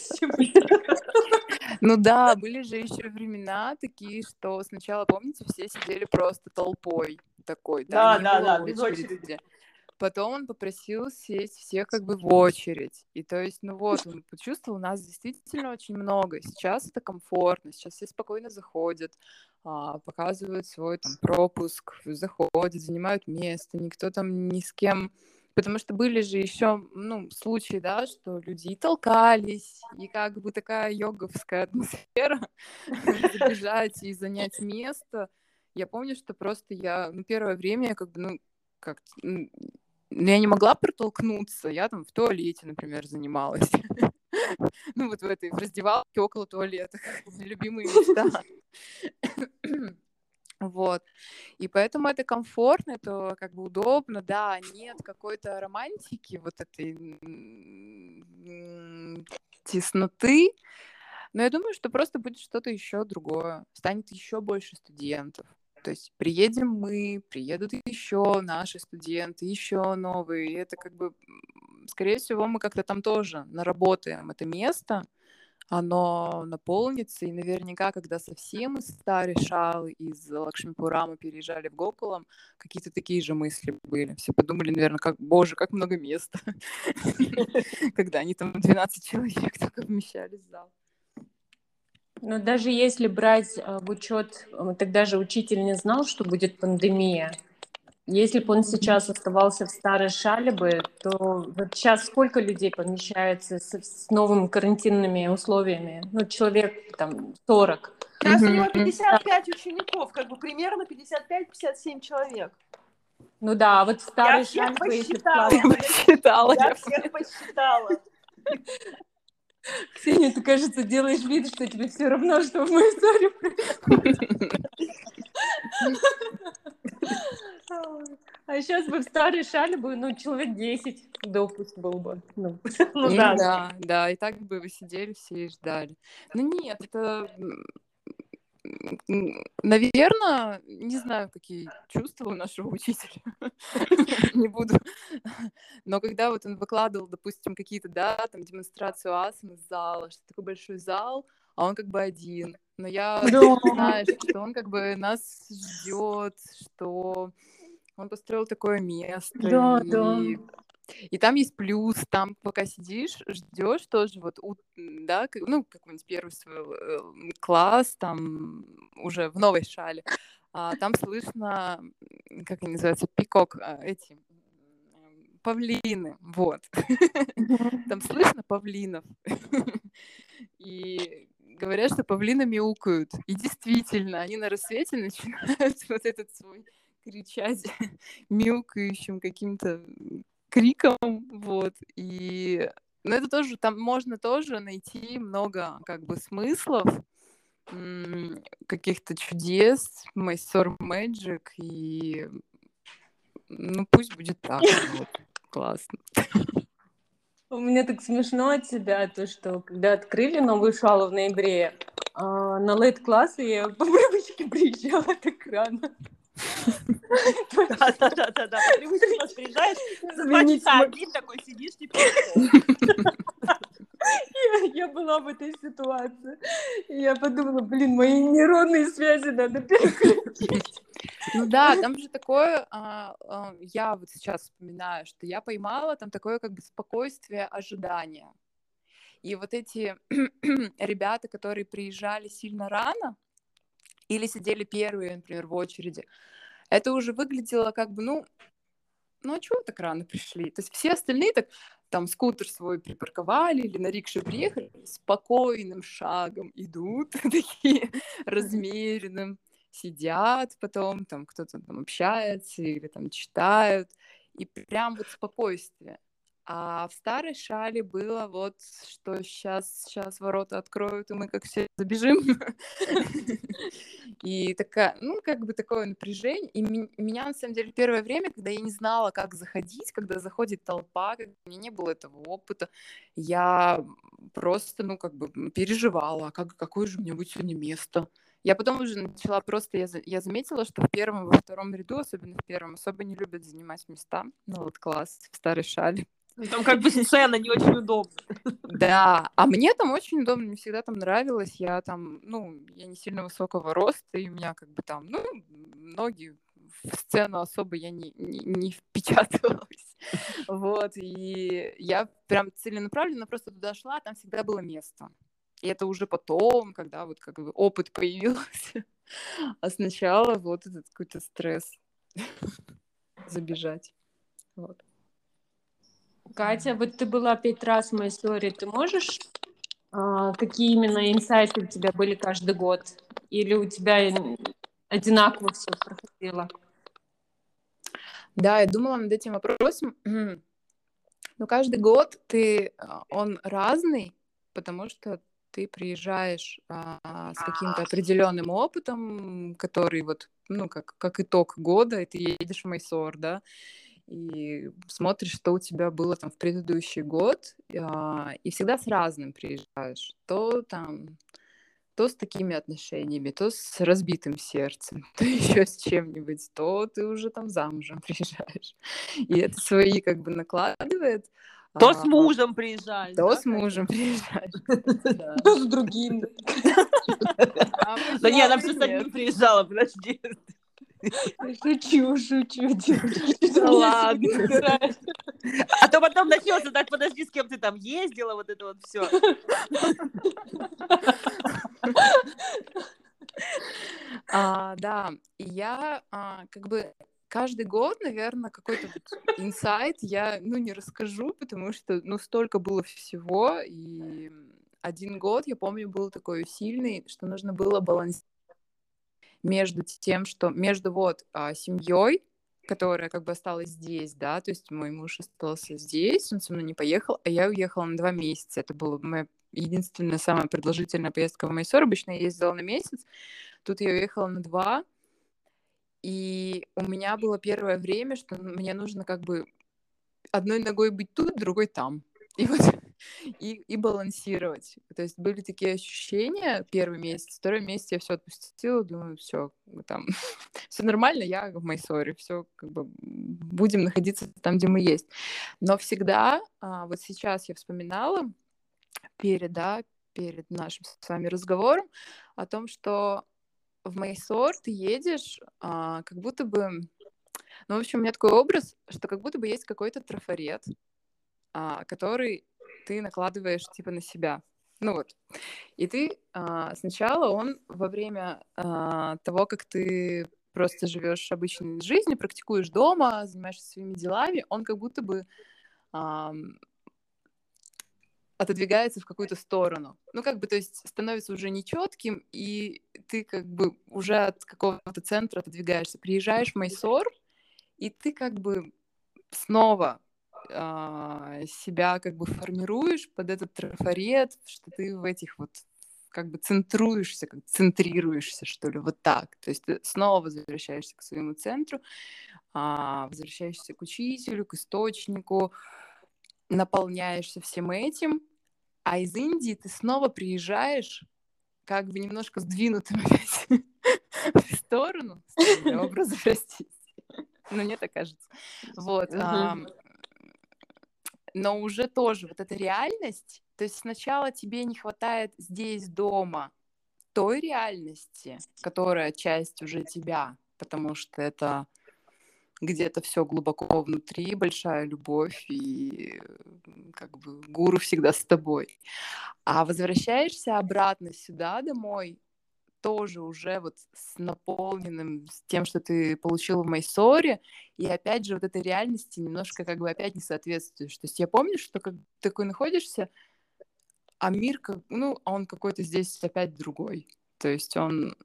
Ну да, были же еще времена такие, что сначала, помните, все сидели просто толпой такой. Да, да, да, без очереди. Потом он попросил сесть всех как бы в очередь. И то есть, ну вот, он почувствовал, нас действительно очень много. Сейчас это комфортно, сейчас все спокойно заходят, а, показывают свой там пропуск, заходят, занимают место, никто там ни с кем Потому что были же еще, ну, случаи, да, что люди толкались, и как бы такая йоговская атмосфера, забежать и занять место. Я помню, что просто я, ну, первое время, как бы, ну, как ну, я не могла протолкнуться, я там в туалете, например, занималась. Ну, вот в этой, в раздевалке около туалета, любимые места. Вот. И поэтому это комфортно, это как бы удобно, да, нет какой-то романтики, вот этой тесноты, но я думаю, что просто будет что-то еще другое, станет еще больше студентов. То есть приедем мы, приедут еще наши студенты, еще новые. И это как бы, скорее всего, мы как-то там тоже наработаем это место, оно наполнится, и наверняка, когда совсем из старой шалы, из Лакшмипура мы переезжали в Гокулам, какие-то такие же мысли были. Все подумали, наверное, как, боже, как много места, когда они там 12 человек только вмещались в зал. Но даже если брать а, в учет, тогда же учитель не знал, что будет пандемия. Если бы он сейчас оставался в старой шале то вот сейчас сколько людей помещается с, с новыми карантинными условиями? Ну, человек там 40. Сейчас у него 55 учеников, как бы примерно 55-57 человек. Ну да, а вот в старой я. Посчитала, я посчитала. Я всех посчитала. Ксения, ты, кажется, делаешь вид, что тебе все равно, что в моей истории А сейчас бы в старой шале бы, ну, человек 10 допуск был бы. Ну, ну да. да, да, и так бы вы сидели все и ждали. Ну нет, это Наверное, не знаю, какие чувства у нашего учителя, не буду. Но когда вот он выкладывал, допустим, какие-то, да, там, демонстрацию асан из зала, что такой большой зал, а он как бы один. Но я знаю, что он как бы нас ждет, что он построил такое место. Да, и... да. И там есть плюс, там пока сидишь, ждешь тоже вот, да, ну, какой-нибудь первый свой э, класс, там уже в новой шале, а, там слышно, как они называются, пикок, а, эти, павлины, вот. Там слышно павлинов. И говорят, что павлины мяукают. И действительно, они на рассвете начинают вот этот свой кричать мяукающим каким-то криком, вот, и но это тоже, там можно тоже найти много как бы смыслов, каких-то чудес, Майсор Magic, и ну пусть будет так, вот. классно. У меня так смешно от тебя, то, что когда открыли новую шалу в ноябре, а, на лейт-классы я по привычке приезжала так рано. Да-да-да, по привычке нас приезжаешь, за два часа один такой сидишь, типа... Я, я была в этой ситуации. И я подумала, блин, мои нейронные связи надо переключить. Ну да, там же такое, а, а, я вот сейчас вспоминаю, что я поймала там такое как бы спокойствие ожидания. И вот эти ребята, которые приезжали сильно рано или сидели первые, например, в очереди, это уже выглядело как бы, ну, ну а чего так рано пришли? То есть все остальные так там скутер свой припарковали или на рикше приехали, спокойным шагом идут, такие размеренным, сидят потом, там кто-то там общается или там читают, и прям вот спокойствие. А в старой шале было вот, что сейчас, сейчас ворота откроют, и мы как все забежим. И такая, ну, как бы такое напряжение. И меня, на самом деле, первое время, когда я не знала, как заходить, когда заходит толпа, у меня не было этого опыта, я просто, ну, как бы переживала, как, какое же у меня будет сегодня место. Я потом уже начала просто, я, я заметила, что в первом, во втором ряду, особенно в первом, особо не любят занимать места. Ну вот класс, в старой шале. Ну, там как бы сцена не очень удобно. Да, а мне там очень удобно, мне всегда там нравилось. Я там, ну, я не сильно высокого роста, и у меня как бы там, ну, ноги в сцену особо я не, не, не впечатывалась. Вот, и я прям целенаправленно просто туда шла, там всегда было место. И это уже потом, когда вот как бы опыт появился. А сначала вот этот какой-то стресс забежать. Вот. Катя, вот ты была пять раз в моей истории. Ты можешь, а, какие именно инсайты у тебя были каждый год? Или у тебя одинаково все проходило? Да, я думала над этим вопросом. Но каждый год ты, а, он разный, потому что ты приезжаешь а, с каким-то определенным опытом, который вот, ну, как, как итог года, и ты едешь в Майсор, да, и смотришь, что у тебя было там в предыдущий год, а, и всегда с разным приезжаешь. То там, то с такими отношениями, то с разбитым сердцем, то еще с чем-нибудь, то ты уже там замужем приезжаешь. И это свои как бы накладывает. То с мужем приезжаешь. То с мужем приезжаешь. То с другим. Да не, она просто не приезжала, подожди. Шучу, шучу, Да ладно. А то потом начнется, так подожди, с кем ты там ездила, вот это вот все. А, да, я а, как бы каждый год, наверное, какой-то вот инсайт я, ну, не расскажу, потому что, ну, столько было всего, и один год, я помню, был такой сильный, что нужно было балансировать между тем, что между вот а, семьей, которая как бы осталась здесь, да, то есть мой муж остался здесь, он со мной не поехал, а я уехала на два месяца. Это была моя единственная самая продолжительная поездка в Майсор. Обычно я ездила на месяц, тут я уехала на два, и у меня было первое время, что мне нужно как бы одной ногой быть тут, другой там. И вот и, и балансировать. То есть были такие ощущения первый месяц, второй месяц я все отпустила, думаю, все, там, все нормально, я в Майсоре, все как бы будем находиться там, где мы есть. Но всегда, а, вот сейчас я вспоминала перед, да, перед нашим с вами разговором о том, что в Майсор ты едешь, а, как будто бы, ну, в общем, у меня такой образ, что как будто бы есть какой-то трафарет, а, который ты накладываешь типа на себя. Ну вот. И ты а, сначала он во время а, того, как ты просто живешь обычной жизнью, практикуешь дома, занимаешься своими делами, он как будто бы а, отодвигается в какую-то сторону. Ну, как бы, то есть становится уже нечетким, и ты как бы уже от какого-то центра отодвигаешься. Приезжаешь в Майсор, и ты как бы снова а, себя как бы формируешь под этот трафарет, что ты в этих вот как бы центруешься, как центрируешься, что ли, вот так. То есть ты снова возвращаешься к своему центру, а, возвращаешься к учителю, к источнику, наполняешься всем этим, а из Индии ты снова приезжаешь как бы немножко сдвинутым опять в сторону, образа, простите. Ну, мне так кажется. Вот. Но уже тоже вот эта реальность, то есть сначала тебе не хватает здесь дома той реальности, которая часть уже тебя, потому что это где-то все глубоко внутри, большая любовь, и как бы гуру всегда с тобой. А возвращаешься обратно сюда, домой, тоже уже вот с наполненным, с тем, что ты получил в Майсоре, и опять же вот этой реальности немножко как бы опять не соответствуешь. То есть я помню, что как такой находишься, а мир, как, ну, он какой-то здесь опять другой. То есть он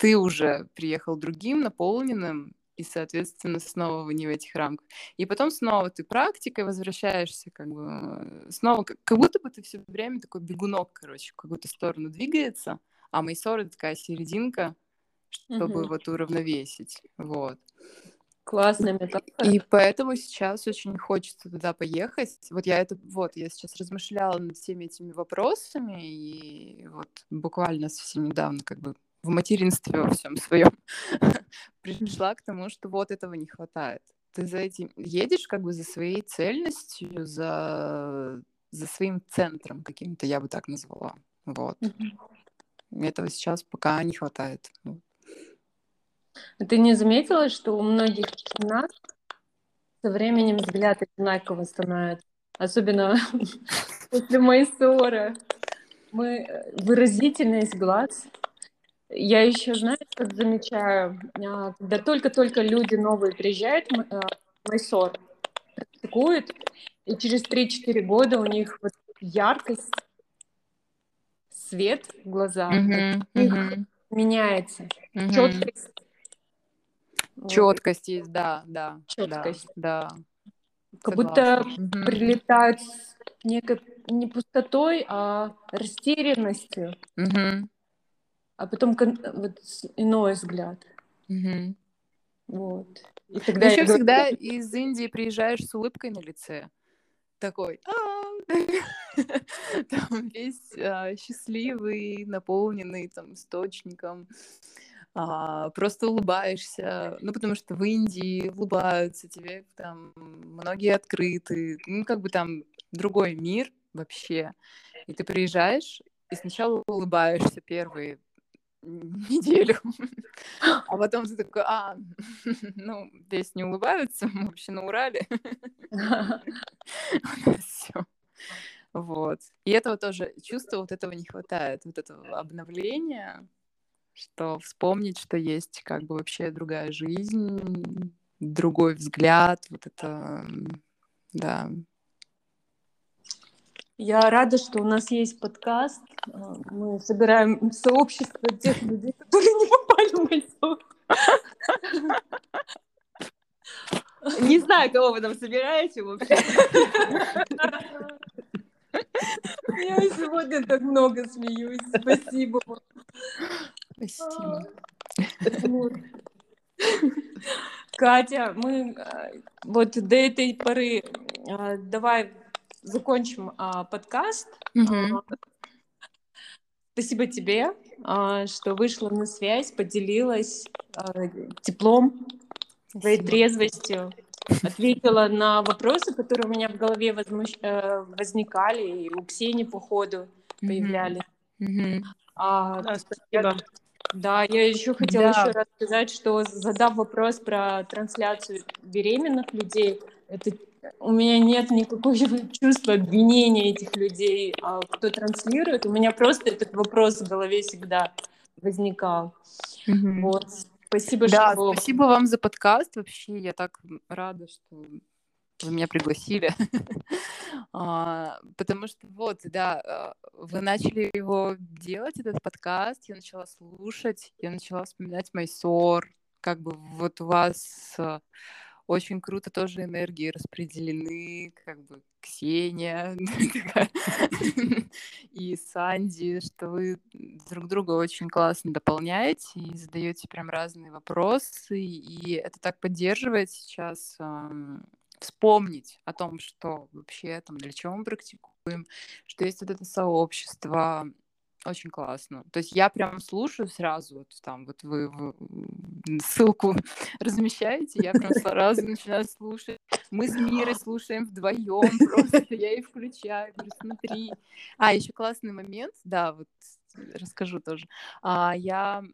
ты уже приехал другим, наполненным, и, соответственно, снова не в этих рамках. И потом снова ты практикой возвращаешься, как бы, снова, как, как будто бы ты все время такой бегунок, короче, в какую-то сторону двигается, а Майсор — это такая серединка, чтобы угу. вот уравновесить, вот. Классная метафора. И поэтому сейчас очень хочется туда поехать. Вот я это, вот, я сейчас размышляла над всеми этими вопросами, и вот буквально совсем недавно как бы в материнстве во всем своем пришла к тому, что вот этого не хватает. Ты за этим едешь как бы за своей цельностью, за, за своим центром каким-то, я бы так назвала. Вот. Mm-hmm. Этого сейчас пока не хватает. А ты не заметила, что у многих нас со временем взгляд одинаково становится? Особенно после моей ссоры. Мы э, выразительность глаз я еще, знаешь, как замечаю, а, когда только-только люди новые приезжают в а, Майсор, практикуют, и через 3-4 года у них вот яркость, свет в глазах, uh-huh, uh-huh. меняется, uh-huh. четкость. Четкость есть, да, да. Четкость. Да, да. Как будто uh-huh. прилетают не, не пустотой, а растерянностью. Uh-huh а потом вот иной взгляд. Угу. Вот. И тогда еще говорю... всегда из Индии приезжаешь с улыбкой на лице. Такой, там весь а, счастливый, наполненный там источником. А, просто улыбаешься, ну, потому что в Индии улыбаются, тебе там многие открыты, ну, как бы там другой мир вообще. И ты приезжаешь, и сначала улыбаешься первые неделю. А потом ты такой, а, ну, здесь не улыбаются, мы вообще на Урале. Все. Вот. И этого тоже, чувства вот этого не хватает, вот этого обновления, что вспомнить, что есть как бы вообще другая жизнь, другой взгляд, вот это, да, я рада, что у нас есть подкаст. А, мы собираем сообщество тех людей, которые не попали в Майсок. Не знаю, кого вы там собираете вообще. Я сегодня так много смеюсь. Спасибо Спасибо. Катя, мы а, вот до этой поры а, давай закончим а, подкаст. Угу. Спасибо тебе, а, что вышла на связь, поделилась а, теплом, своей трезвостью, ответила на вопросы, которые у меня в голове возмущ... э, возникали, и у Ксении по ходу появлялись. Mm-hmm. А, да, спасибо. Да, я еще хотела да. еще раз сказать, что задав вопрос про трансляцию беременных людей, это у меня нет никакого чувства обвинения этих людей, а кто транслирует. У меня просто этот вопрос в голове всегда возникал. Mm-hmm. Вот. Спасибо, да, что... спасибо вам за подкаст. Вообще, я так рада, что вы меня пригласили. А, потому что вот, да, а, вы начали его делать, этот подкаст, я начала слушать, я начала вспоминать Майсор, как бы вот у вас очень круто тоже энергии распределены, как бы Ксения и Санди, что вы друг друга очень классно дополняете и задаете прям разные вопросы, и это так поддерживает сейчас вспомнить о том, что вообще там для чего мы практикуем, что есть вот это сообщество, очень классно. То есть я прям слушаю сразу, вот там вот вы, ссылку размещаете, я прям сразу начинаю слушать. Мы с Мирой слушаем вдвоем, просто я и включаю, говорю, смотри. А, еще классный момент, да, вот расскажу тоже. А, я,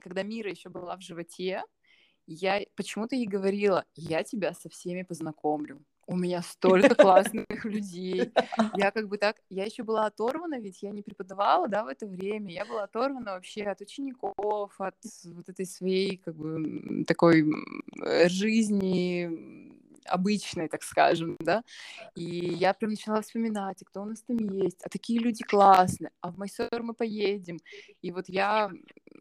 когда Мира еще была в животе, я почему-то ей говорила, я тебя со всеми познакомлю. У меня столько классных людей. Я как бы так, я еще была оторвана, ведь я не преподавала, да, в это время. Я была оторвана вообще от учеников, от вот этой своей, как бы, такой жизни обычной, так скажем, да, и я прям начала вспоминать, а кто у нас там есть, а такие люди классные, а в Майсор мы поедем, и вот я,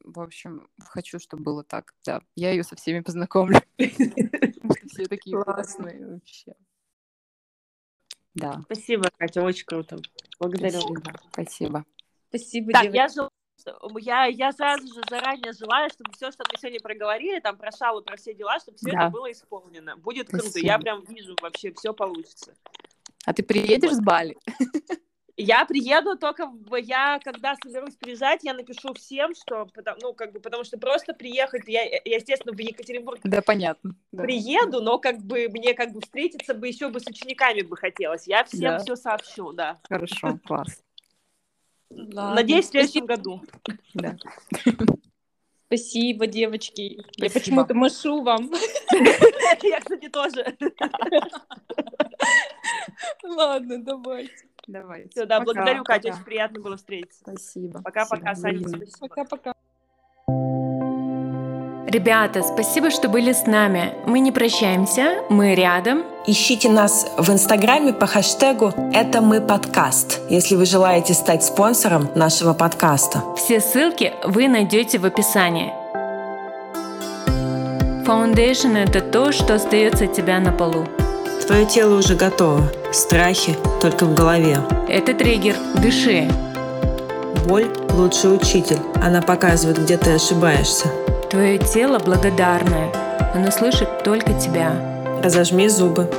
в общем, хочу, чтобы было так, да, я ее со всеми познакомлю, все такие классные вообще. Да. Спасибо, Катя, очень круто. Благодарю. Спасибо. Спасибо, так, я жел... я, я сразу же заранее желаю, чтобы все, что мы сегодня проговорили, там про шалу, про все дела, чтобы все да. это было исполнено. Будет Спасибо. круто. Я прям вижу вообще, все получится. А ты приедешь с Бали? Я приеду только, я когда соберусь приезжать, я напишу всем, что, ну, как бы, потому что просто приехать, я, я естественно, в Екатеринбург да, понятно. приеду, да. но как бы мне как бы встретиться бы еще бы с учениками бы хотелось. Я всем да. все сообщу, да. Хорошо, класс. Надеюсь, в следующем году. Да. Спасибо, девочки. Спасибо. Я почему-то машу вам. Я, кстати, тоже. Ладно, давайте. Давайте. Все, да, благодарю. Катя, очень приятно было встретиться. Спасибо. Пока-пока, Саня, Пока-пока. Ребята, спасибо, что были с нами. Мы не прощаемся, мы рядом. Ищите нас в Инстаграме по хэштегу «Это мы подкаст», если вы желаете стать спонсором нашего подкаста. Все ссылки вы найдете в описании. Foundation — это то, что остается от тебя на полу. Твое тело уже готово. Страхи только в голове. Это триггер. Дыши. Боль – лучший учитель. Она показывает, где ты ошибаешься. Твое тело благодарное. Оно слышит только тебя. Разожми зубы.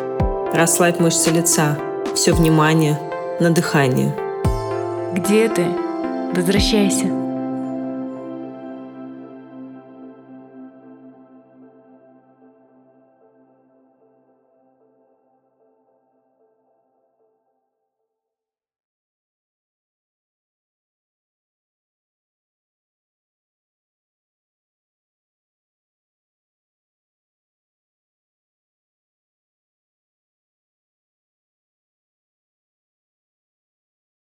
Расслабь мышцы лица. Все внимание на дыхание. Где ты? Возвращайся.